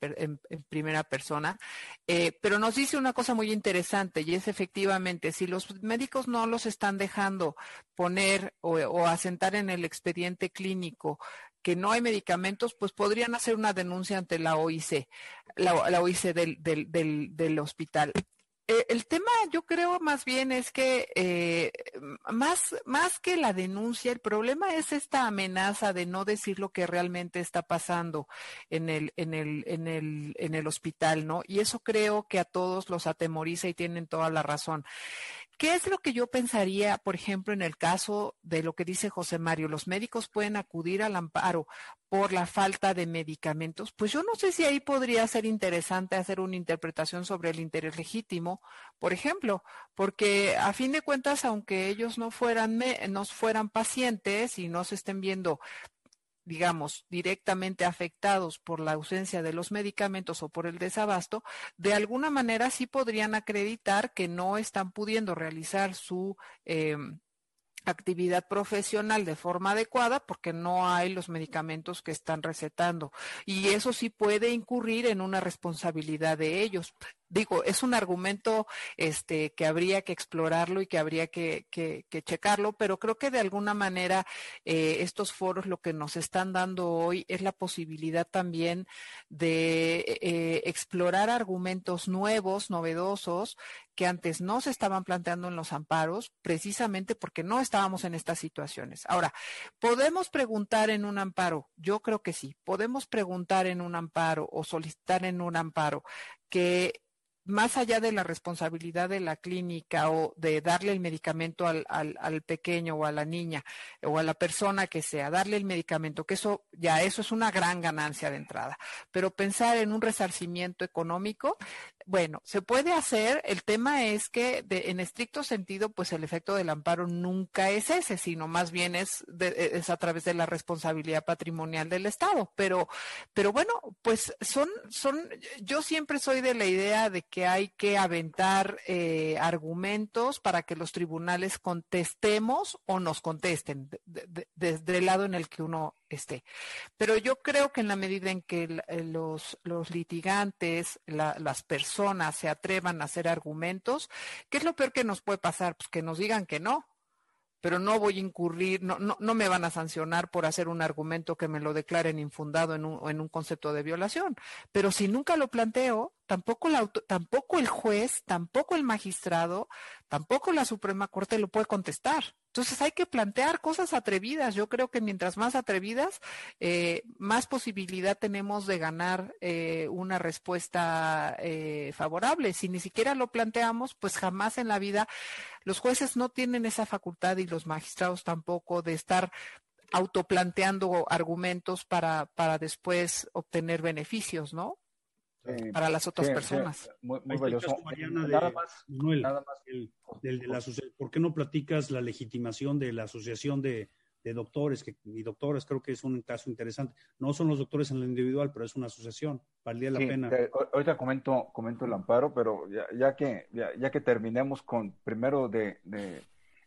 primera persona. Eh, pero nos dice una cosa muy interesante y es efectivamente, si los médicos no los están dejando poner o, asentar en el expediente clínico que no hay medicamentos, pues podrían hacer una denuncia ante la OIC, la, OIC del hospital. Eh, el tema yo creo más bien es que eh, más, más que la denuncia, el problema es esta amenaza de no decir lo que realmente está pasando en el, en el, en el, en el hospital, ¿no? Y eso creo que a todos los atemoriza y tienen toda la razón. ¿Qué es lo que yo pensaría, por ejemplo, en el caso de lo que dice José Mario? Los médicos pueden acudir al amparo por la falta de medicamentos. Pues yo no sé si ahí podría ser interesante hacer una interpretación sobre el interés legítimo, por ejemplo, porque a fin de cuentas, aunque ellos no fueran, no fueran pacientes y no se estén viendo digamos, directamente afectados por la ausencia de los medicamentos o por el desabasto, de alguna manera sí podrían acreditar que no están pudiendo realizar su eh, actividad profesional de forma adecuada porque no hay los medicamentos que están recetando. Y eso sí puede incurrir en una responsabilidad de ellos digo, es un argumento este, que habría que explorarlo y que habría que, checarlo, pero creo que de alguna manera eh, estos foros lo que nos están dando hoy es la posibilidad también de eh, explorar argumentos nuevos, novedosos, que antes no se estaban planteando en los amparos, precisamente porque no estábamos en estas situaciones. Ahora, ¿podemos preguntar en un amparo? Yo creo que sí. Podemos preguntar en un amparo o solicitar en un amparo que más allá de la responsabilidad de la clínica o de darle el medicamento al, al, pequeño o a la niña o a la persona que sea, darle el medicamento, que eso ya eso es una gran ganancia de entrada. Pero pensar en un resarcimiento económico bueno, se puede hacer. El tema es que en estricto sentido, pues el efecto del amparo nunca es ese, sino más bien es, es a través de la responsabilidad patrimonial del Estado. Pero, pero bueno, pues son, son, yo siempre soy de la idea de que hay que aventar eh, argumentos para que los tribunales contestemos o nos contesten desde el lado en el que uno esté. Pero yo creo que en la medida en que eh, los, litigantes, las personas se atrevan a hacer argumentos, ¿qué es lo peor que nos puede pasar? Pues que nos digan que no, pero no voy a incurrir, no, no, no, me van a sancionar por hacer un argumento que me lo declaren infundado en un, en un concepto de violación. Pero si nunca lo planteo, tampoco, la, tampoco el juez, tampoco el magistrado, tampoco la Suprema Corte lo puede contestar. Entonces hay que plantear cosas atrevidas. Yo creo que mientras más atrevidas, eh, más posibilidad tenemos de ganar eh, una respuesta eh, favorable. Si ni siquiera lo planteamos, pues jamás en la vida los jueces no tienen esa facultad y los magistrados tampoco de estar autoplanteando argumentos para, para después obtener beneficios, ¿no? Para las otras personas. muy, valioso. nada más, nada más. El, de la, ¿Por qué no platicas la legitimación de la asociación de, doctores que, y doctoras? Creo que es un caso interesante. No son los doctores en lo individual, pero es una asociación. Valdría la pena. ahorita comento, comento el amparo, pero ya, ya que, ya, que terminemos con primero de, de,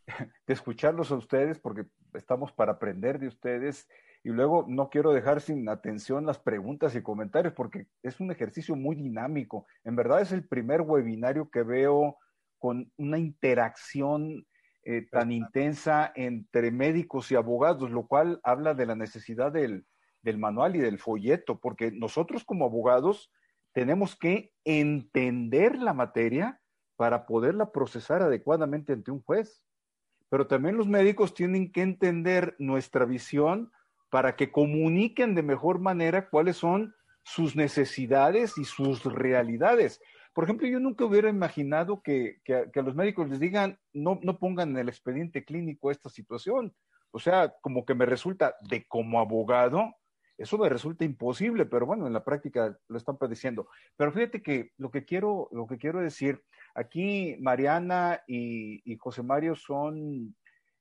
de escucharlos a ustedes, porque estamos para aprender de ustedes y luego no quiero dejar sin atención las preguntas y comentarios porque es un ejercicio muy dinámico. En verdad es el primer webinario que veo con una interacción eh, tan intensa entre médicos y abogados, lo cual habla de la necesidad del, del manual y del folleto, porque nosotros como abogados tenemos que entender la materia para poderla procesar adecuadamente ante un juez. Pero también los médicos tienen que entender nuestra visión para que comuniquen de mejor manera cuáles son sus necesidades y sus realidades. Por ejemplo, yo nunca hubiera imaginado que, a los médicos les digan, no, no pongan en el expediente clínico esta situación. O sea, como que me resulta de como abogado, eso me resulta imposible, pero bueno, en la práctica lo están padeciendo. Pero fíjate que lo que quiero, lo que quiero decir, aquí Mariana y José Mario son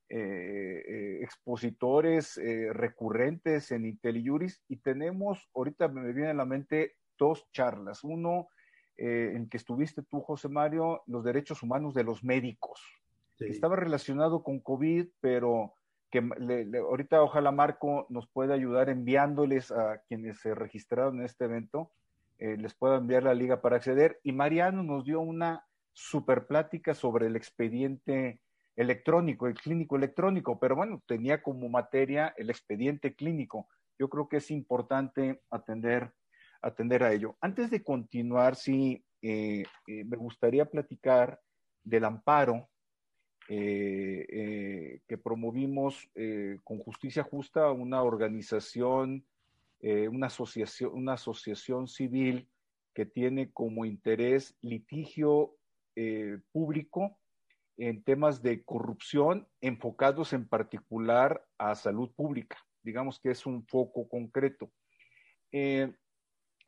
eh, eh, expositores eh, recurrentes en IntelliJuris y tenemos, ahorita me viene a la mente dos charlas. Uno en que estuviste tú, José Mario, los derechos humanos de los médicos. Estaba relacionado con COVID, pero que ahorita ojalá Marco nos pueda ayudar enviándoles a quienes se registraron en este evento, les pueda enviar la liga para acceder. Y Mariano nos dio una super plática sobre el expediente electrónico, el clínico electrónico, pero bueno, tenía como materia el expediente clínico. Yo creo que es importante atender, atender a ello. Antes de continuar, sí, eh, eh, me gustaría platicar del amparo eh, que promovimos con Justicia Justa, una organización, una, asociación, una asociación civil que tiene como interés litigio público en temas de corrupción enfocados en particular a salud pública. Digamos que es un foco concreto. Eh,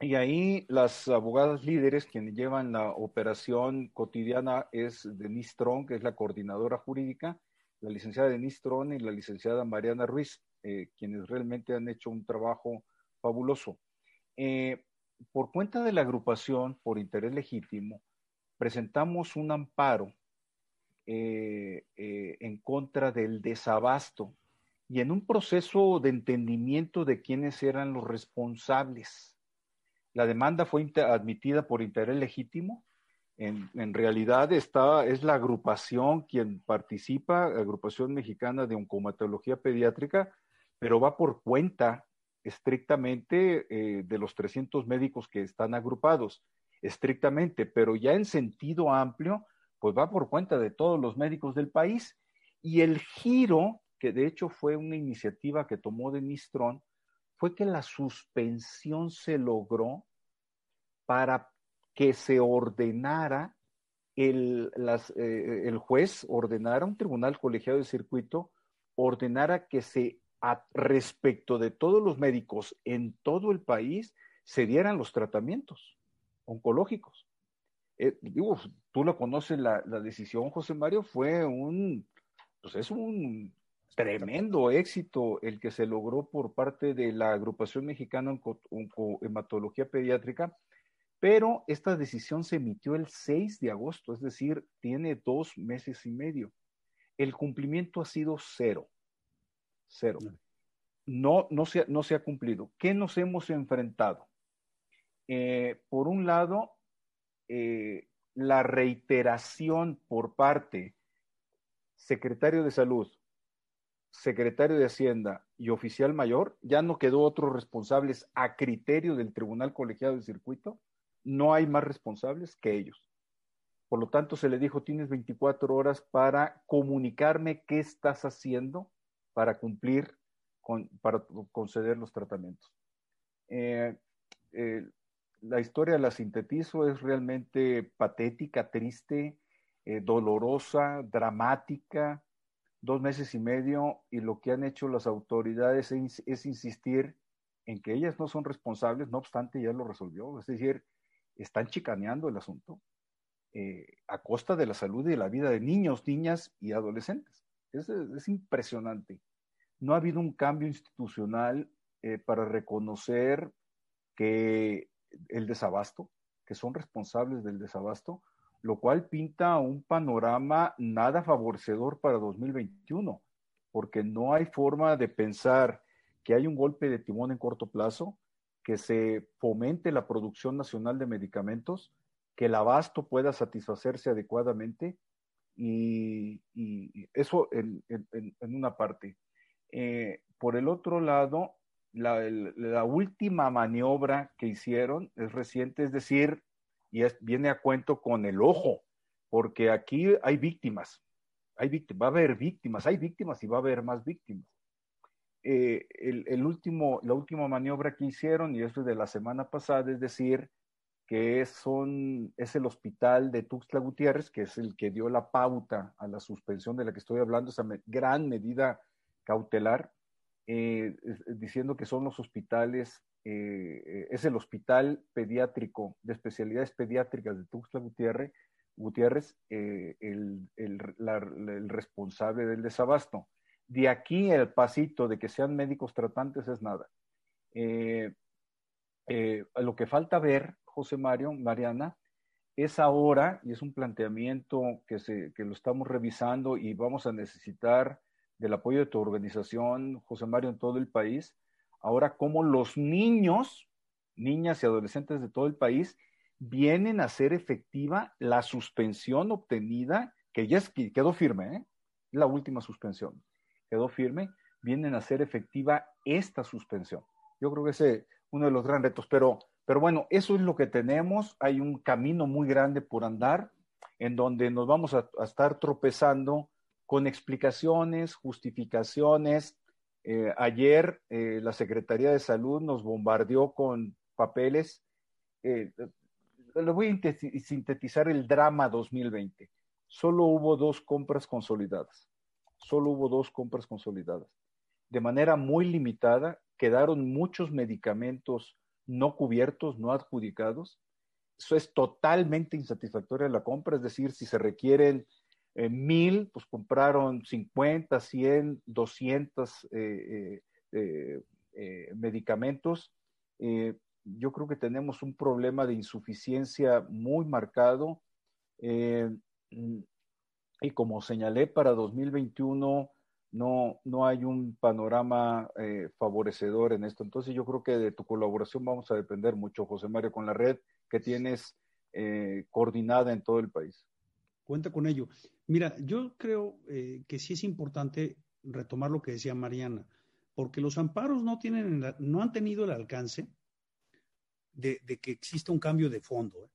y ahí las abogadas líderes, quienes llevan la operación cotidiana, es Denise Tron, que es la coordinadora jurídica, la licenciada Denise Tron y la licenciada Mariana Ruiz, eh, quienes realmente han hecho un trabajo fabuloso. Eh, por cuenta de la agrupación por interés legítimo, presentamos un amparo eh, en contra del desabasto y en un proceso de entendimiento de quiénes eran los responsables. La demanda fue admitida por interés legítimo. En, en, realidad está, es la agrupación quien participa, agrupación mexicana de oncomatología pediátrica, pero va por cuenta estrictamente eh, de los 300 médicos que están agrupados, estrictamente, pero ya en sentido amplio, pues va por cuenta de todos los médicos del país. Y el giro, que de hecho fue una iniciativa que tomó Denis Tron, fue que la suspensión se logró para que se ordenara, el, eh, el juez ordenara, un tribunal colegiado de circuito, ordenara que se respecto de todos los médicos en todo el país se dieran los tratamientos oncológicos. Eh, digo, tú lo conoces, la, decisión, José Mario, fue un, pues es un tremendo éxito el que se logró por parte de la agrupación mexicana en hematología pediátrica, pero esta decisión se emitió el 6 de agosto, es decir, tiene dos meses y medio. El cumplimiento ha sido cero. Cero. No, no, se, no se ha cumplido. ¿Qué nos hemos enfrentado? Eh, por un lado, eh, la reiteración por parte secretario de salud, secretario de Hacienda y oficial mayor, ya no quedó otros responsables a criterio del Tribunal Colegiado de Circuito, no hay más responsables que ellos. Por lo tanto, se le dijo, tienes 24 horas para comunicarme qué estás haciendo para cumplir, con, para conceder los tratamientos. Eh, eh, la historia la sintetizo, es realmente patética, triste, eh, dolorosa, dramática, dos meses y medio, y lo que han hecho las autoridades es, es, insistir en que ellas no son responsables, no obstante ya lo resolvió, es decir, están chicaneando el asunto a costa de la salud y de la vida de niños, niñas y adolescentes. Es, es impresionante no ha habido un cambio institucional eh, para reconocer que el desabasto, que son responsables del desabasto, lo cual pinta un panorama nada favorecedor para 2021, porque no hay forma de pensar que hay un golpe de timón en corto plazo, que se fomente la producción nacional de medicamentos, que el abasto pueda satisfacerse adecuadamente y, eso en, una parte. Eh, por el otro lado, la, última maniobra que hicieron es reciente, es decir, y viene a cuento con el ojo, porque aquí hay víctimas, hay víctimas, va a haber víctimas, hay víctimas y va a haber más víctimas. Eh, el, último, la última maniobra que hicieron, y eso es de la semana pasada, es decir, que es, son, es el hospital de Tuxtla Gutiérrez, que es el que dio la pauta a la suspensión de la que estoy hablando, esa gran medida cautelar, eh, diciendo que son los hospitales, eh, es el hospital pediátrico de especialidades pediátricas de Tuxtla Gutiérrez, Gutiérrez eh, el, el, responsable del desabasto. De aquí el pasito de que sean médicos tratantes es nada. lo que falta ver, José Mario, Mariana, es ahora, y es un planteamiento que, se, que lo estamos revisando y vamos a necesitar del apoyo de tu organización, José Mario, en todo el país. Ahora, cómo los niños, niñas y adolescentes de todo el país vienen a hacer efectiva la suspensión obtenida, que ya quedó firme, ¿eh? la última suspensión, quedó firme, vienen a hacer efectiva esta suspensión. Yo creo que ese es uno de los grandes retos, pero, pero bueno, eso es lo que tenemos, hay un camino muy grande por andar, en donde nos vamos a estar tropezando con explicaciones, justificaciones. Eh, ayer eh, la Secretaría de Salud nos bombardeó con papeles. Eh, le voy a sintetizar el drama 2020. solo hubo dos compras consolidadas. Solo hubo dos compras consolidadas. De manera muy limitada, quedaron muchos medicamentos no cubiertos, no adjudicados. Eso es totalmente insatisfactoria la compra, es decir, si se requieren mil, pues compraron 50, 100, 200 medicamentos. Eh, yo creo que tenemos un problema de insuficiencia muy marcado. Eh, y como señalé, para 2021 no, no hay un panorama eh, favorecedor en esto. Entonces yo creo que de tu colaboración vamos a depender mucho, José Mario, con la red que tienes coordinada en todo el país. Cuenta con ello. Mira, yo creo que sí es importante retomar lo que decía Mariana, porque los amparos no, tienen, no han tenido el alcance de, que exista un cambio de fondo. ¿eh?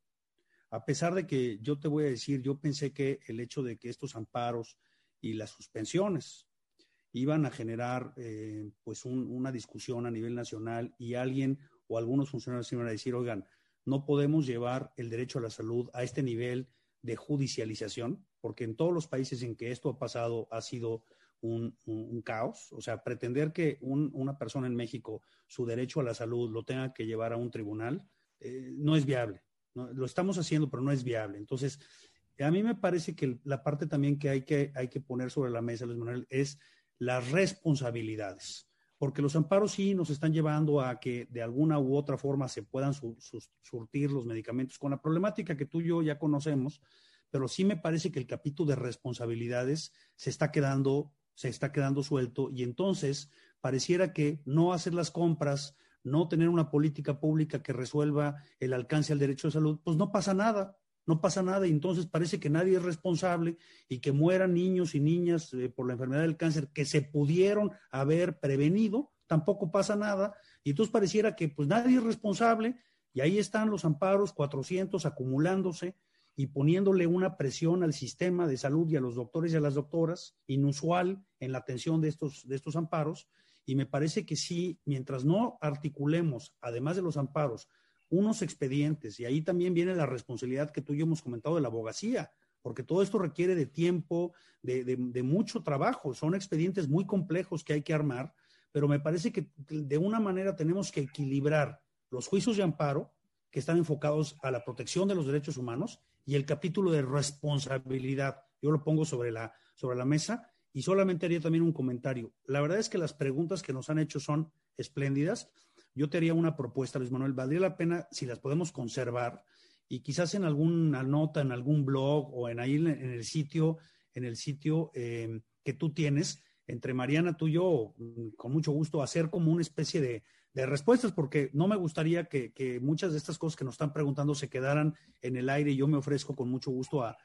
A pesar de que yo te voy a decir, yo pensé que el hecho de que estos amparos y las suspensiones iban a generar eh, pues una discusión a nivel nacional y alguien o algunos funcionarios iban a decir, oigan, no podemos llevar el derecho a la salud a este nivel de judicialización, porque en todos los países en que esto ha pasado ha sido un, caos. O sea, pretender que una persona en México su derecho a la salud lo tenga que llevar a un tribunal eh, no es viable. Lo estamos haciendo, pero no es viable. Entonces, a mí me parece que la parte también que hay que, hay que poner sobre la mesa, Luis Manuel, es las responsabilidades. Porque los amparos sí nos están llevando a que de alguna u otra forma se puedan surtir los medicamentos con la problemática que tú y yo ya conocemos, pero sí me parece que el capítulo de responsabilidades se está quedando se está quedando suelto y entonces pareciera que no hacer las compras, no tener una política pública que resuelva el alcance al derecho de salud, pues no pasa nada, no pasa nada. Y entonces parece que nadie es responsable y que mueran niños y niñas eh, por la enfermedad del cáncer que se pudieron haber prevenido, tampoco pasa nada. Y entonces pareciera que pues nadie es responsable y ahí están los amparos 400 acumulándose y poniéndole una presión al sistema de salud y a los doctores y a las doctoras, inusual en la atención de estos, de estos amparos. Y me parece que sí, mientras no articulemos, además de los amparos, unos expedientes, y ahí también viene la responsabilidad que tú y yo hemos comentado de la abogacía, porque todo esto requiere de tiempo, de, de mucho trabajo, son expedientes muy complejos que hay que armar, pero me parece que de una manera tenemos que equilibrar los juicios de amparo, que están enfocados a la protección de los derechos humanos, y el capítulo de responsabilidad. Yo lo pongo sobre la, sobre la mesa y solamente haría también un comentario. La verdad es que las preguntas que nos han hecho son espléndidas. Yo te haría una propuesta, Luis Manuel. Valdría la pena si las podemos conservar y quizás en alguna nota, en algún blog o en ahí en el sitio, en el sitio eh, que tú tienes, entre Mariana, tú y yo, con mucho gusto, hacer como una especie de, de respuestas, porque no me gustaría que, muchas de estas cosas que nos están preguntando se quedaran en el aire yo me ofrezco con mucho gusto a,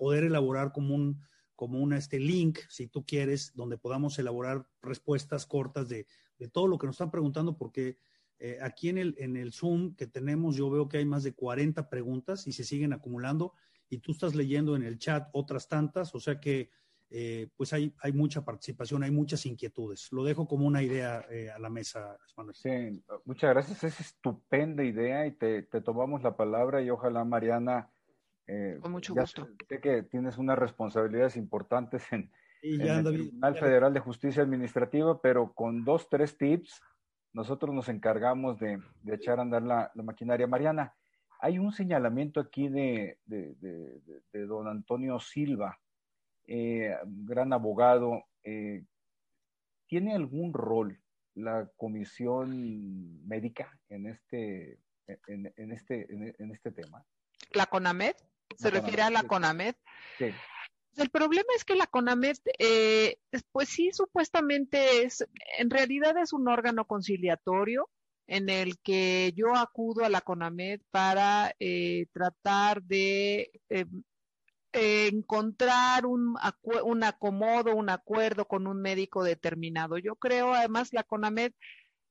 poder elaborar como un, como un este link, si tú quieres, donde podamos elaborar respuestas cortas de, todo lo que nos están preguntando, porque eh, aquí en el, en el Zoom que tenemos yo veo que hay más de 40 preguntas y se siguen acumulando y tú estás leyendo en el chat otras tantas, o sea que eh, pues hay, hay mucha participación, hay muchas inquietudes. Lo dejo como una idea eh, a la mesa, Sí, muchas gracias. Es estupenda idea y te, tomamos la palabra y ojalá, Mariana. Eh, Con mucho gusto. Sé que tienes unas responsabilidades importantes en, el Tribunal Federal de Justicia Administrativa, pero con dos, tres tips, nosotros nos encargamos de, echar a andar la, maquinaria. Mariana, hay un señalamiento aquí de, de don Antonio Silva eh, gran abogado, eh, ¿tiene algún rol la comisión médica en este, en, este, en, este tema? ¿La CONAMED? ¿Se refiere a la CONAMED? Sí. El problema es que la CONAMED, eh, pues sí, supuestamente es, en realidad es un órgano conciliatorio en el que yo acudo a la CONAMED para tratar de encontrar un, un acomodo, un acuerdo con un médico determinado. Yo creo, además, la CONAMED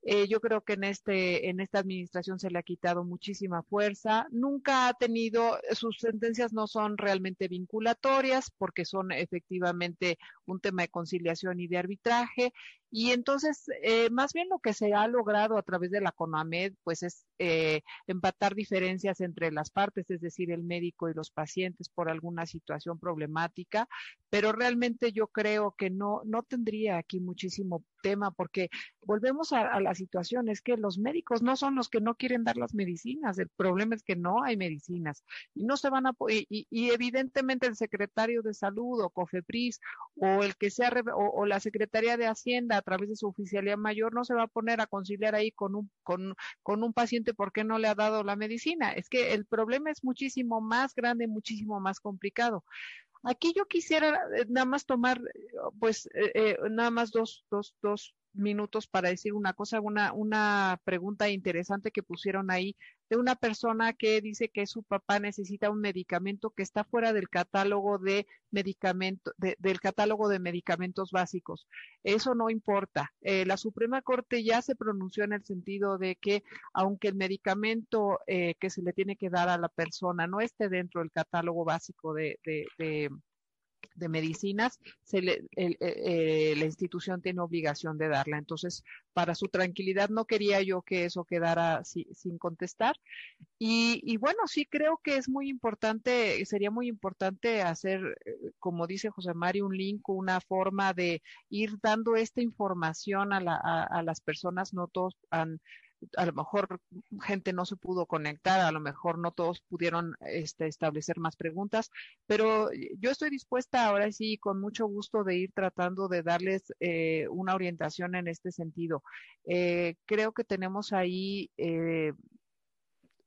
eh, yo creo que en este en esta administración se le ha quitado muchísima fuerza. Nunca ha tenido sus sentencias no son realmente vinculatorias porque son efectivamente un tema de conciliación y de arbitraje Y entonces, eh, más bien lo que se ha logrado a través de la CONAMED, pues es eh, empatar diferencias entre las partes, es decir, el médico y los pacientes por alguna situación problemática, pero realmente yo creo que no, no tendría aquí muchísimo tema porque volvemos a, la situación, es que los médicos no son los que no quieren dar las medicinas, el problema es que no hay medicinas y no se van a, y, y evidentemente el secretario de salud o COFEPRIS o el que sea, o, la Secretaría de Hacienda a través de su oficialía mayor no se va a poner a conciliar ahí con un, con, con un paciente porque no le ha dado la medicina. Es que el problema es muchísimo más grande, muchísimo más complicado. Aquí yo quisiera eh, nada más tomar, pues, eh, eh, nada más dos, dos, dos minutos para decir una cosa, una, una pregunta interesante que pusieron ahí de una persona que dice que su papá necesita un medicamento que está fuera del catálogo de medicamento, del catálogo de medicamentos básicos. Eso no importa. Eh, la Suprema Corte ya se pronunció en el sentido de que aunque el medicamento eh, que se le tiene que dar a la persona no esté dentro del catálogo básico de, de de medicinas, se le, eh, eh, la institución tiene obligación de darla. Entonces, para su tranquilidad, no quería yo que eso quedara sin contestar. Y, y, bueno, sí creo que es muy importante, sería muy importante hacer, eh, como dice José Mario, un link, una forma de ir dando esta información a, la, a, a las personas, no todos han a lo mejor gente no se pudo conectar, a lo mejor no todos pudieron este, establecer más preguntas, pero yo estoy dispuesta ahora sí, con mucho gusto, de ir tratando de darles eh, una orientación en este sentido. Eh, creo que tenemos ahí eh,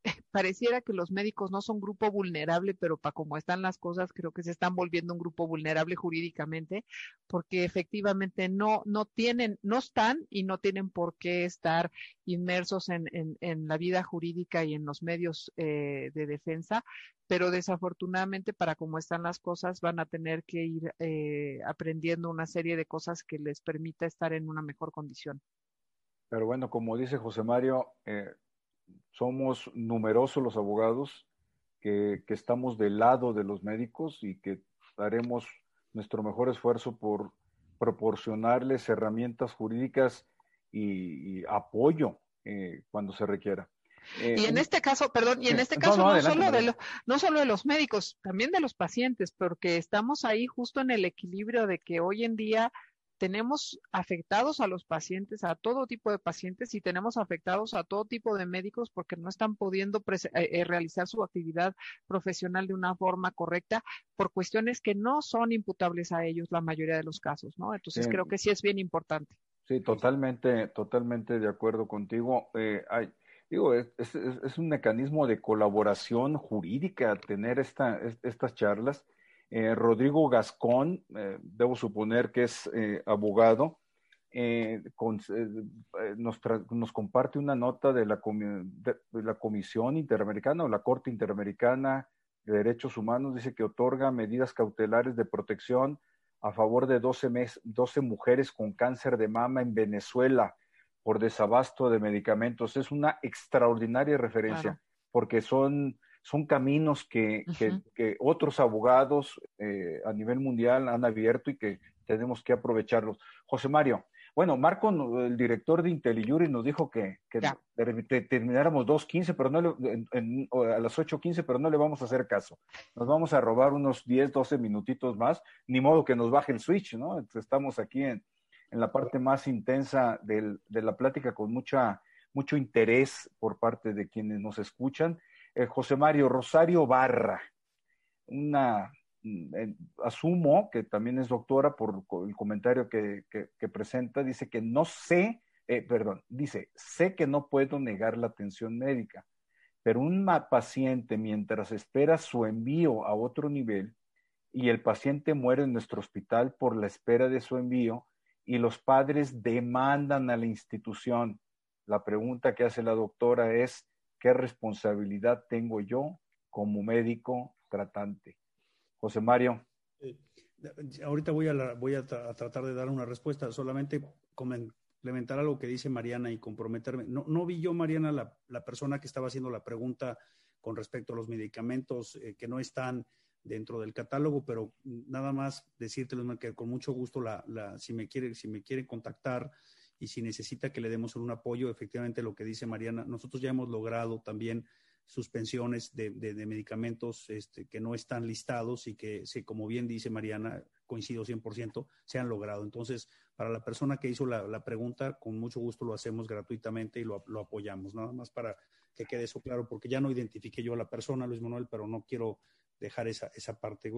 pareciera que los médicos no son grupo vulnerable, pero para como están las cosas, creo que se están volviendo un grupo vulnerable jurídicamente, porque efectivamente no, no tienen, no están y no tienen por qué estar inmersos en, en, en la vida jurídica y en los medios eh, de defensa, pero desafortunadamente para como están las cosas van a tener que ir eh, aprendiendo una serie de cosas que les permita estar en una mejor condición. Pero bueno, como dice José Mario, eh, somos numerosos los abogados que, que, estamos del lado de los médicos y que haremos nuestro mejor esfuerzo por proporcionarles herramientas jurídicas y, y apoyo eh, cuando se requiera. Eh, y en este caso, perdón, y en este caso no, no, adelante, solo de lo, no solo de los médicos, también de los pacientes, porque estamos ahí justo en el equilibrio de que hoy en día tenemos afectados a los pacientes, a todo tipo de pacientes y tenemos afectados a todo tipo de médicos porque no están pudiendo eh, eh, realizar su actividad profesional de una forma correcta por cuestiones que no son imputables a ellos la mayoría de los casos, ¿no? Entonces creo que sí es bien importante. Sí, totalmente, totalmente de acuerdo contigo. Eh, hay, digo, es, es, es, un mecanismo de colaboración jurídica tener esta, estas charlas eh, Rodrigo Gascón, eh, debo suponer que es eh, abogado, con, nos, nos, comparte una nota de la, de, de la, Comisión Interamericana o la Corte Interamericana de Derechos Humanos, dice que otorga medidas cautelares de protección a favor de 12, mes, 12 mujeres con cáncer de mama en Venezuela por desabasto de medicamentos. Es una extraordinaria referencia claro. porque son son caminos que, uh -huh. que, que otros abogados eh, a nivel mundial han abierto y que tenemos que aprovecharlos. José Mario, bueno, Marco, el director de IntelliJury, nos dijo que, que termináramos 2.15, pero no le, en, en, a las 8.15, pero no le vamos a hacer caso. Nos vamos a robar unos 10, 12 minutitos más, ni modo que nos baje el switch, ¿no? Estamos aquí en, en la parte más intensa del, de la plática con mucha, mucho interés por parte de quienes nos escuchan eh, José Mario Rosario Barra, una, eh, asumo que también es doctora por el comentario que presenta, dice que no sé, eh, perdón, dice, sé que no puedo negar la atención médica, pero un paciente mientras espera su envío a otro nivel y el paciente muere en nuestro hospital por la espera de su envío y los padres demandan a la institución. La pregunta que hace la doctora es, ¿Qué responsabilidad tengo yo como médico tratante? José Mario. Eh, ahorita voy, a, la, voy a, tra a, tratar de dar una respuesta, solamente complementar algo que dice Mariana y comprometerme. No, vi yo, Mariana, la, persona que estaba haciendo la pregunta con respecto a los medicamentos eh, que no están dentro del catálogo, pero nada más decírtelo que con mucho gusto la, si me quiere, si me quiere contactar y si necesita que le demos un apoyo, efectivamente lo que dice Mariana, nosotros ya hemos logrado también suspensiones de, de, medicamentos este, que no están listados y que, como bien dice Mariana, coincido 100%, se han logrado. Entonces, para la persona que hizo la, pregunta, con mucho gusto lo hacemos gratuitamente y lo, lo, apoyamos, nada más para que quede eso claro, porque ya no identifique yo a la persona, Luis Manuel, pero no quiero dejar esa, esa parte.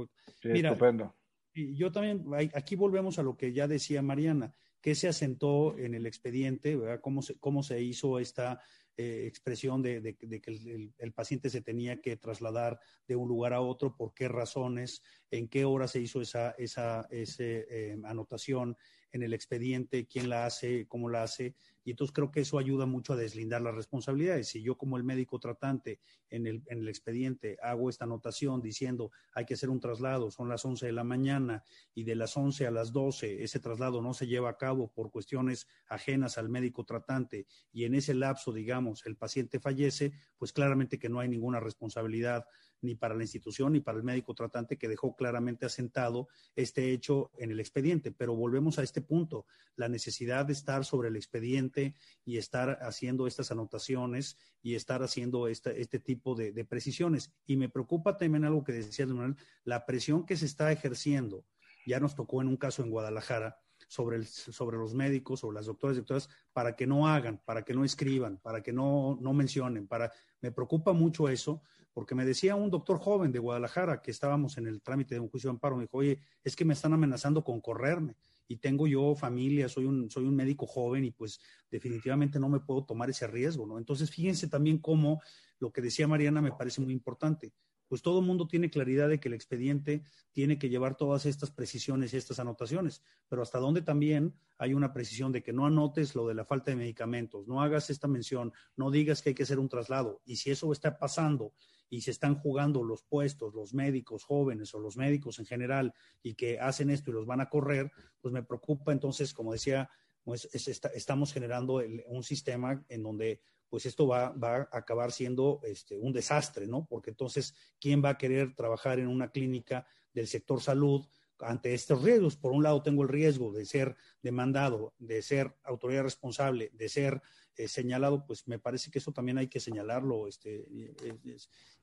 Mira, estupendo. Y yo también, aquí volvemos a lo que ya decía Mariana, que se asentó en el expediente, ¿Cómo se, cómo se hizo esta eh, expresión de, que el, paciente se tenía que trasladar de un lugar a otro, por qué razones, en qué hora se hizo esa, esa eh, anotación en el expediente, quién la hace, cómo la hace. Y entonces creo que eso ayuda mucho a deslindar las responsabilidades. Si yo como el médico tratante en el, en el expediente hago esta anotación diciendo hay que hacer un traslado, son las 11 de la mañana y de las 11 a las 12 ese traslado no se lleva a cabo por cuestiones ajenas al médico tratante y en ese lapso, digamos, el paciente fallece, pues claramente que no hay ninguna responsabilidad ni para la institución ni para el médico tratante que dejó claramente asentado este hecho en el expediente. Pero volvemos a este punto, la necesidad de estar sobre el expediente y estar haciendo estas anotaciones y estar haciendo este tipo de, precisiones. Y me preocupa también algo que decía Manuel, la presión que se está ejerciendo. Ya nos tocó en un caso en Guadalajara, sobre, el, sobre los médicos o las doctoras y doctoras para que no hagan, para que no escriban, para que no, no mencionen. Para, me preocupa mucho eso, porque me decía un doctor joven de Guadalajara que estábamos en el trámite de un juicio de amparo, me dijo, oye, es que me están amenazando con correrme y tengo yo familia, soy un, soy un médico joven y pues definitivamente no me puedo tomar ese riesgo, ¿no? Entonces, fíjense también cómo lo que decía Mariana me parece muy importante pues todo mundo tiene claridad de que el expediente tiene que llevar todas estas precisiones y estas anotaciones, pero hasta donde también hay una precisión de que no anotes lo de la falta de medicamentos, no hagas esta mención, no digas que hay que hacer un traslado, y si eso está pasando y se están jugando los puestos, los médicos jóvenes o los médicos en general, y que hacen esto y los van a correr, pues me preocupa entonces, como decía, pues estamos generando un sistema en donde pues esto va, va a acabar siendo este, un desastre, ¿no? Porque entonces, ¿quién va a querer trabajar en una clínica del sector salud ante estos riesgos? Por un lado, tengo el riesgo de ser demandado, de ser autoridad responsable, de ser eh, señalado, pues me parece que eso también hay que señalarlo, este,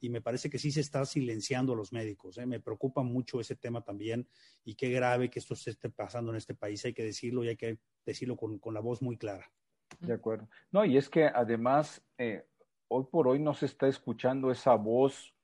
y me parece que sí se está silenciando a los médicos. ¿eh? Me preocupa mucho ese tema también, y qué grave que esto se esté pasando en este país, hay que decirlo y hay que decirlo con, con la voz muy clara. De acuerdo. No, y es que además, eh, hoy por hoy no se está escuchando esa voz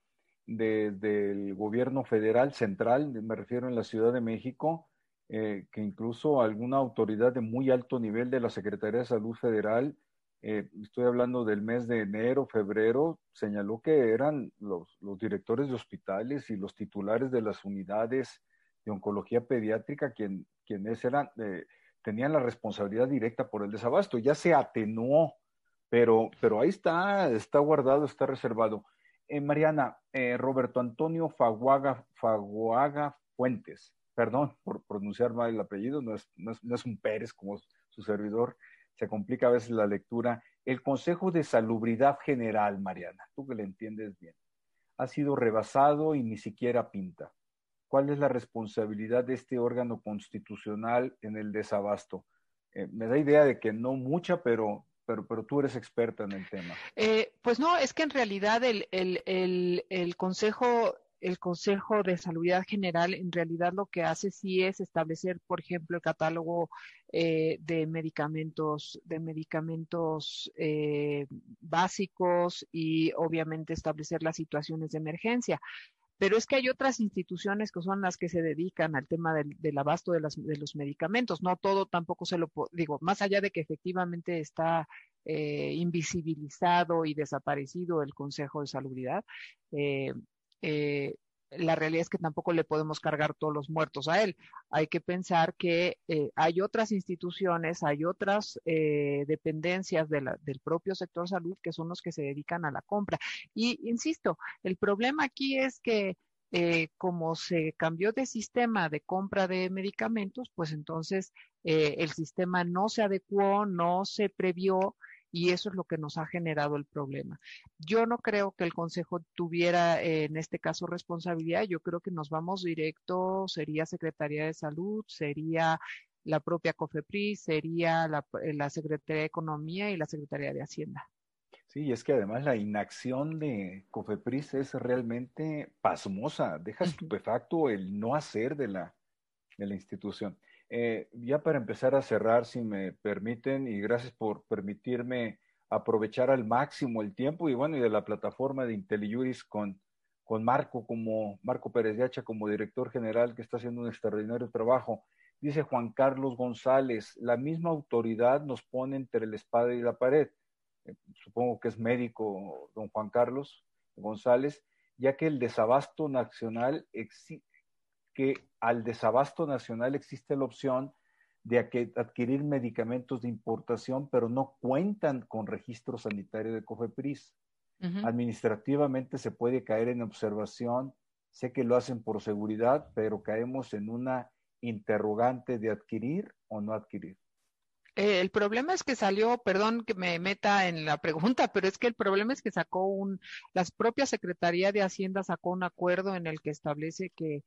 del gobierno federal central, me refiero en la Ciudad de México, eh, que incluso alguna autoridad de muy alto nivel de la Secretaría de Salud Federal, eh, estoy hablando del mes de enero, febrero, señaló que eran los, directores de hospitales y los titulares de las unidades de oncología pediátrica quien, quienes eran tenían la responsabilidad directa por el desabasto. Ya se atenuó, pero, ahí está, está guardado, está reservado. Eh, Mariana, eh, Roberto Antonio Faguaga, Faguaga Fuentes, perdón por pronunciar mal el apellido, no es, no, es, un Pérez como su servidor, se complica a veces la lectura. El Consejo de Salubridad General, Mariana, tú que le entiendes bien, ha sido rebasado y ni siquiera pinta. ¿Cuál es la responsabilidad de este órgano constitucional en el desabasto? Eh, me da idea de que no mucha, pero, pero, pero tú eres experta en el tema. Eh, pues no, es que en realidad el, Consejo el Consejo de Salud General en realidad lo que hace sí es establecer, por ejemplo, el catálogo eh, de medicamentos, de medicamentos básicos y obviamente establecer las situaciones de emergencia. Pero es que hay otras instituciones que son las que se dedican al tema del, abasto de, los medicamentos. No todo tampoco se lo digo, más allá de que efectivamente está eh, invisibilizado y desaparecido el Consejo de Salubridad, eh, eh, la realidad es que tampoco le podemos cargar todos los muertos a él. Hay que pensar que eh, hay otras instituciones, hay otras eh, dependencias del propio sector salud que son los que se dedican a la compra. Y insisto, el problema aquí es que como se cambió de sistema de compra de medicamentos, pues entonces el sistema no se adecuó, no se previó y eso es lo que nos ha generado el problema. Yo no creo que el Consejo tuviera eh, en este caso responsabilidad, yo creo que nos vamos directo, sería Secretaría de Salud, sería la propia COFEPRIS, sería la, la Secretaría de Economía y la Secretaría de Hacienda. Sí, es que además la inacción de COFEPRIS es realmente pasmosa, deja estupefacto el no hacer de la, de la institución. Eh, ya para empezar a cerrar, si me permiten, y gracias por permitirme aprovechar al máximo el tiempo y bueno, y de la plataforma de IntelliJuris con, con Marco como Marco Pérez de Hacha como director general que está haciendo un extraordinario trabajo. Dice Juan Carlos González, la misma autoridad nos pone entre la espada y la pared eh, supongo que es médico don Juan Carlos González, ya que el desabasto nacional que al desabasto nacional existe la opción de adquirir medicamentos de importación, pero no cuentan con registro sanitario de COFEPRIS. Administrativamente se puede caer en observación, sé que lo hacen por seguridad, pero caemos en una interrogante de adquirir o no adquirir. Eh, el problema es que salió, perdón que me meta en la pregunta, pero es que el problema es que sacó un, la propia Secretaría de Hacienda sacó un acuerdo en el que establece que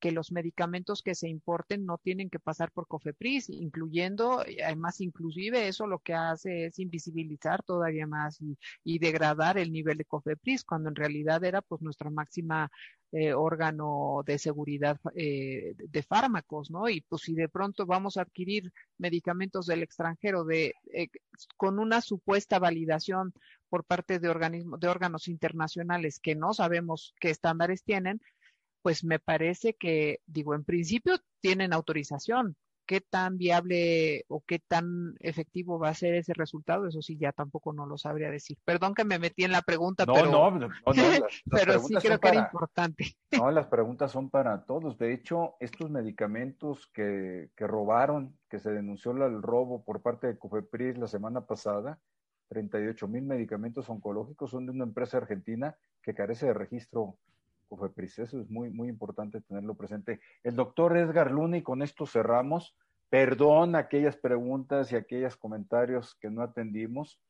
que los medicamentos que se importen no tienen que pasar por COFEPRIS, incluyendo, además inclusive eso lo que hace es invisibilizar todavía más y, degradar el nivel de COFEPRIS, cuando en realidad era pues nuestra máxima eh, órgano de seguridad eh, de fármacos, ¿no? Y pues si de pronto vamos a adquirir medicamentos del extranjero de, eh, con una supuesta validación por parte de, organismos, de órganos internacionales que no sabemos qué estándares tienen, pues me parece que, digo, en principio tienen autorización. ¿Qué tan viable o qué tan efectivo va a ser ese resultado? Eso sí, ya tampoco no lo sabría decir. Perdón que me metí en la pregunta, pero, no, no, pero sí creo que era importante. No, las preguntas son para todos. De hecho, estos medicamentos que, que robaron, que se denunció el robo por parte de Cofepris la semana pasada, 38 mil medicamentos oncológicos son de una empresa argentina que carece de registro COFEPRIS. Eso es muy, muy importante tenerlo presente. El doctor Edgar Luna, y con esto cerramos. Perdón aquellas preguntas y aquellos comentarios que no atendimos,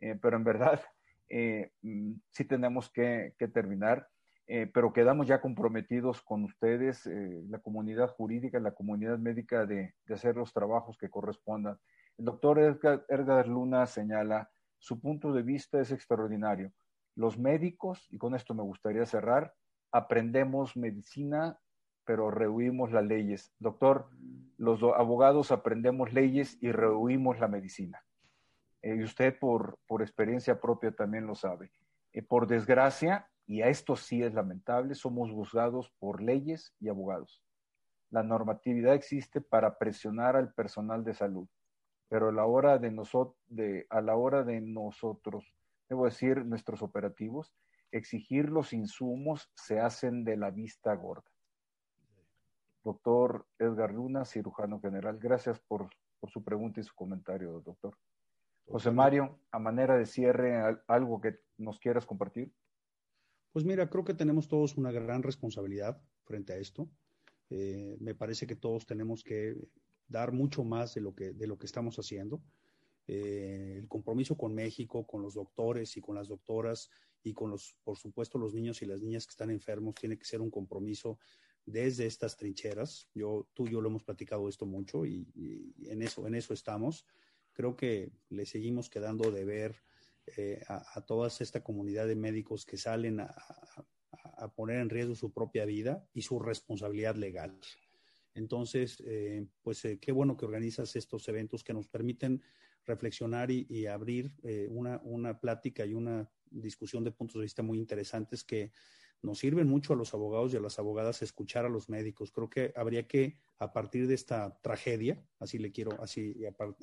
eh, pero en verdad eh, mm, sí tenemos que, terminar. Eh, pero quedamos ya comprometidos con ustedes, la comunidad jurídica, la comunidad médica, de, de, hacer los trabajos que correspondan. El doctor Edgar, Edgar Luna señala, su punto de vista es extraordinario. Los médicos, y con esto me gustaría cerrar, aprendemos medicina, pero rehuimos las leyes. Doctor, los abogados aprendemos leyes y rehuimos la medicina. Eh, y usted por, por, experiencia propia también lo sabe. Eh, por desgracia, y a esto sí es lamentable, somos juzgados por leyes y abogados. La normatividad existe para presionar al personal de salud, pero a la hora de, nosotros, de, a la hora de nosotros, debo decir, nuestros operativos, exigir los insumos se hacen de la vista gorda. Doctor Edgar Luna, cirujano general, gracias por, su pregunta y su comentario, doctor. José Mario, a manera de cierre, algo que nos quieras compartir. Pues mira, creo que tenemos todos una gran responsabilidad frente a esto. Eh, me parece que todos tenemos que dar mucho más de lo que, de lo que estamos haciendo. Eh, el compromiso con México, con los doctores y con las doctoras y con los, por supuesto, los niños y las niñas que están enfermos, tiene que ser un compromiso desde estas trincheras. Yo, tú y yo lo hemos platicado esto mucho y, en, eso, en eso estamos. Creo que le seguimos quedando de ver eh, a, toda esta comunidad de médicos que salen a, poner en riesgo su propia vida y su responsabilidad legal. Entonces, eh, pues eh, qué bueno que organizas estos eventos que nos permiten reflexionar y, abrir una, una plática y una discusión de puntos de vista muy interesantes que nos sirven mucho a los abogados y a las abogadas escuchar a los médicos. Creo que habría que, a partir de esta tragedia, así le quiero, así,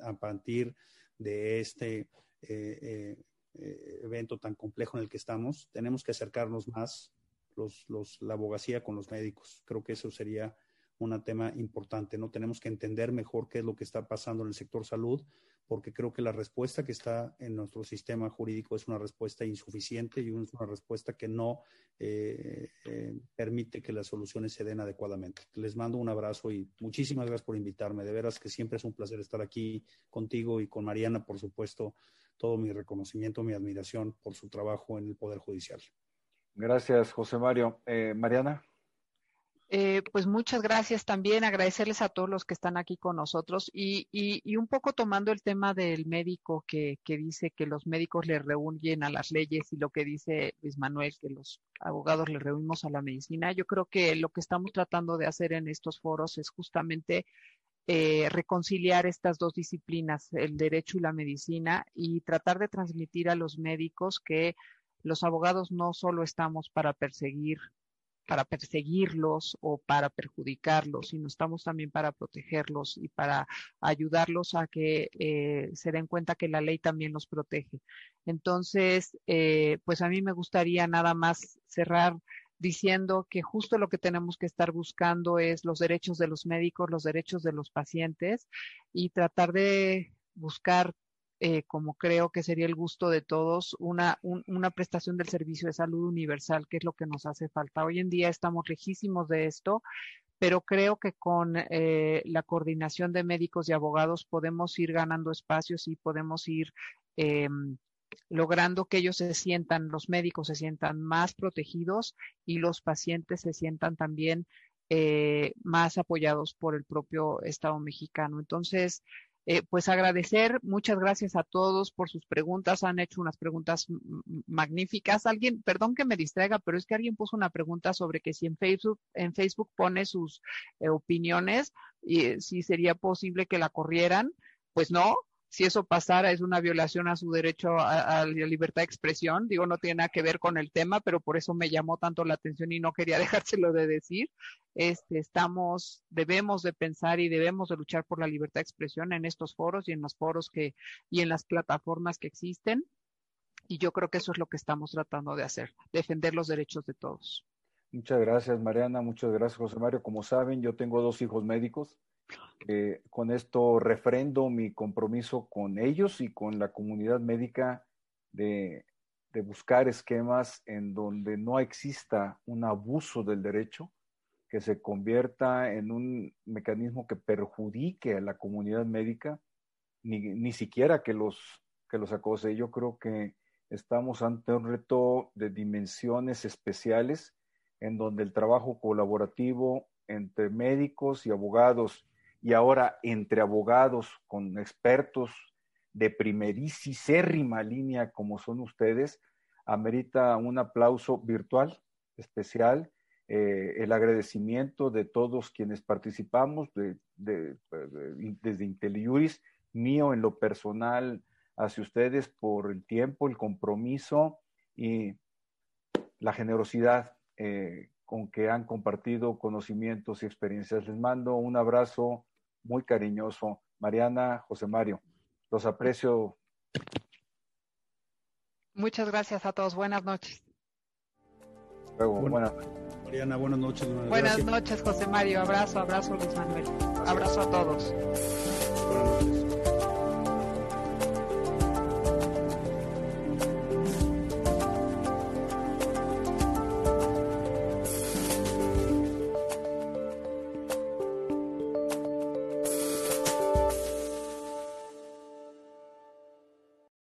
a, partir de este eh, eh, evento tan complejo en el que estamos, tenemos que acercarnos más los, los, la abogacía con los médicos. Creo que eso sería un tema importante, ¿no? Tenemos que entender mejor qué es lo que está pasando en el sector salud, porque creo que la respuesta que está en nuestro sistema jurídico es una respuesta insuficiente y una respuesta que no eh, eh, permite que las soluciones se den adecuadamente. Les mando un abrazo y muchísimas gracias por invitarme. De veras que siempre es un placer estar aquí contigo y con Mariana, por supuesto, todo mi reconocimiento, mi admiración por su trabajo en el Poder Judicial. Gracias, José Mario. Eh, Mariana. Eh, pues muchas gracias también, agradecerles a todos los que están aquí con nosotros y, y, un poco tomando el tema del médico que, que, dice que los médicos le reúnen a las leyes y lo que dice Luis Manuel, que los abogados le reunimos a la medicina. Yo creo que lo que estamos tratando de hacer en estos foros es justamente eh, reconciliar estas dos disciplinas, el derecho y la medicina, y tratar de transmitir a los médicos que los abogados no solo estamos para perseguir para perseguirlos o para perjudicarlos, sino estamos también para protegerlos y para ayudarlos a que eh, se den cuenta que la ley también los protege. Entonces, eh, pues a mí me gustaría nada más cerrar diciendo que justo lo que tenemos que estar buscando es los derechos de los médicos, los derechos de los pacientes y tratar de buscar eh, como creo que sería el gusto de todos, una, una prestación del servicio de salud universal, que es lo que nos hace falta. Hoy en día estamos lejísimos de esto, pero creo que con eh, la coordinación de médicos y abogados podemos ir ganando espacios y podemos ir eh, logrando que ellos se sientan, los médicos se sientan más protegidos y los pacientes se sientan también eh, más apoyados por el propio Estado mexicano. Entonces, eh, pues agradecer, muchas gracias a todos por sus preguntas, han hecho unas preguntas magníficas. Alguien, perdón que me distraiga, pero es que alguien puso una pregunta sobre que si en Facebook, en Facebook pone sus eh, opiniones y eh, si sería posible que la corrieran. Pues no, si eso pasara es una violación a su derecho a, la libertad de expresión. Digo, no tiene nada que ver con el tema, pero por eso me llamó tanto la atención y no quería dejárselo de decir. Este, estamos, debemos de pensar y debemos de luchar por la libertad de expresión en estos foros y en los foros que, y en las plataformas que existen. Y yo creo que eso es lo que estamos tratando de hacer, defender los derechos de todos. Muchas gracias, Mariana. Muchas gracias, José Mario. Como saben, yo tengo dos hijos médicos eh, con esto refrendo mi compromiso con ellos y con la comunidad médica de, de buscar esquemas en donde no exista un abuso del derecho, que se convierta en un mecanismo que perjudique a la comunidad médica, ni, ni siquiera que los, que los acose. Yo creo que estamos ante un reto de dimensiones especiales en donde el trabajo colaborativo entre médicos y abogados y ahora entre abogados con expertos de primerísima línea como son ustedes, amerita un aplauso virtual especial, eh, el agradecimiento de todos quienes participamos, de, de, desde IntelliJuris, mío en lo personal hacia ustedes por el tiempo, el compromiso y la generosidad eh, con que han compartido conocimientos y experiencias. Les mando un abrazo muy cariñoso. Mariana, José Mario, los aprecio. Muchas gracias a todos. Buenas noches. Luego, buenas Mariana, buenas noches. Buenas noches, José Mario. Abrazo, abrazo, Luis Manuel. Abrazo a todos.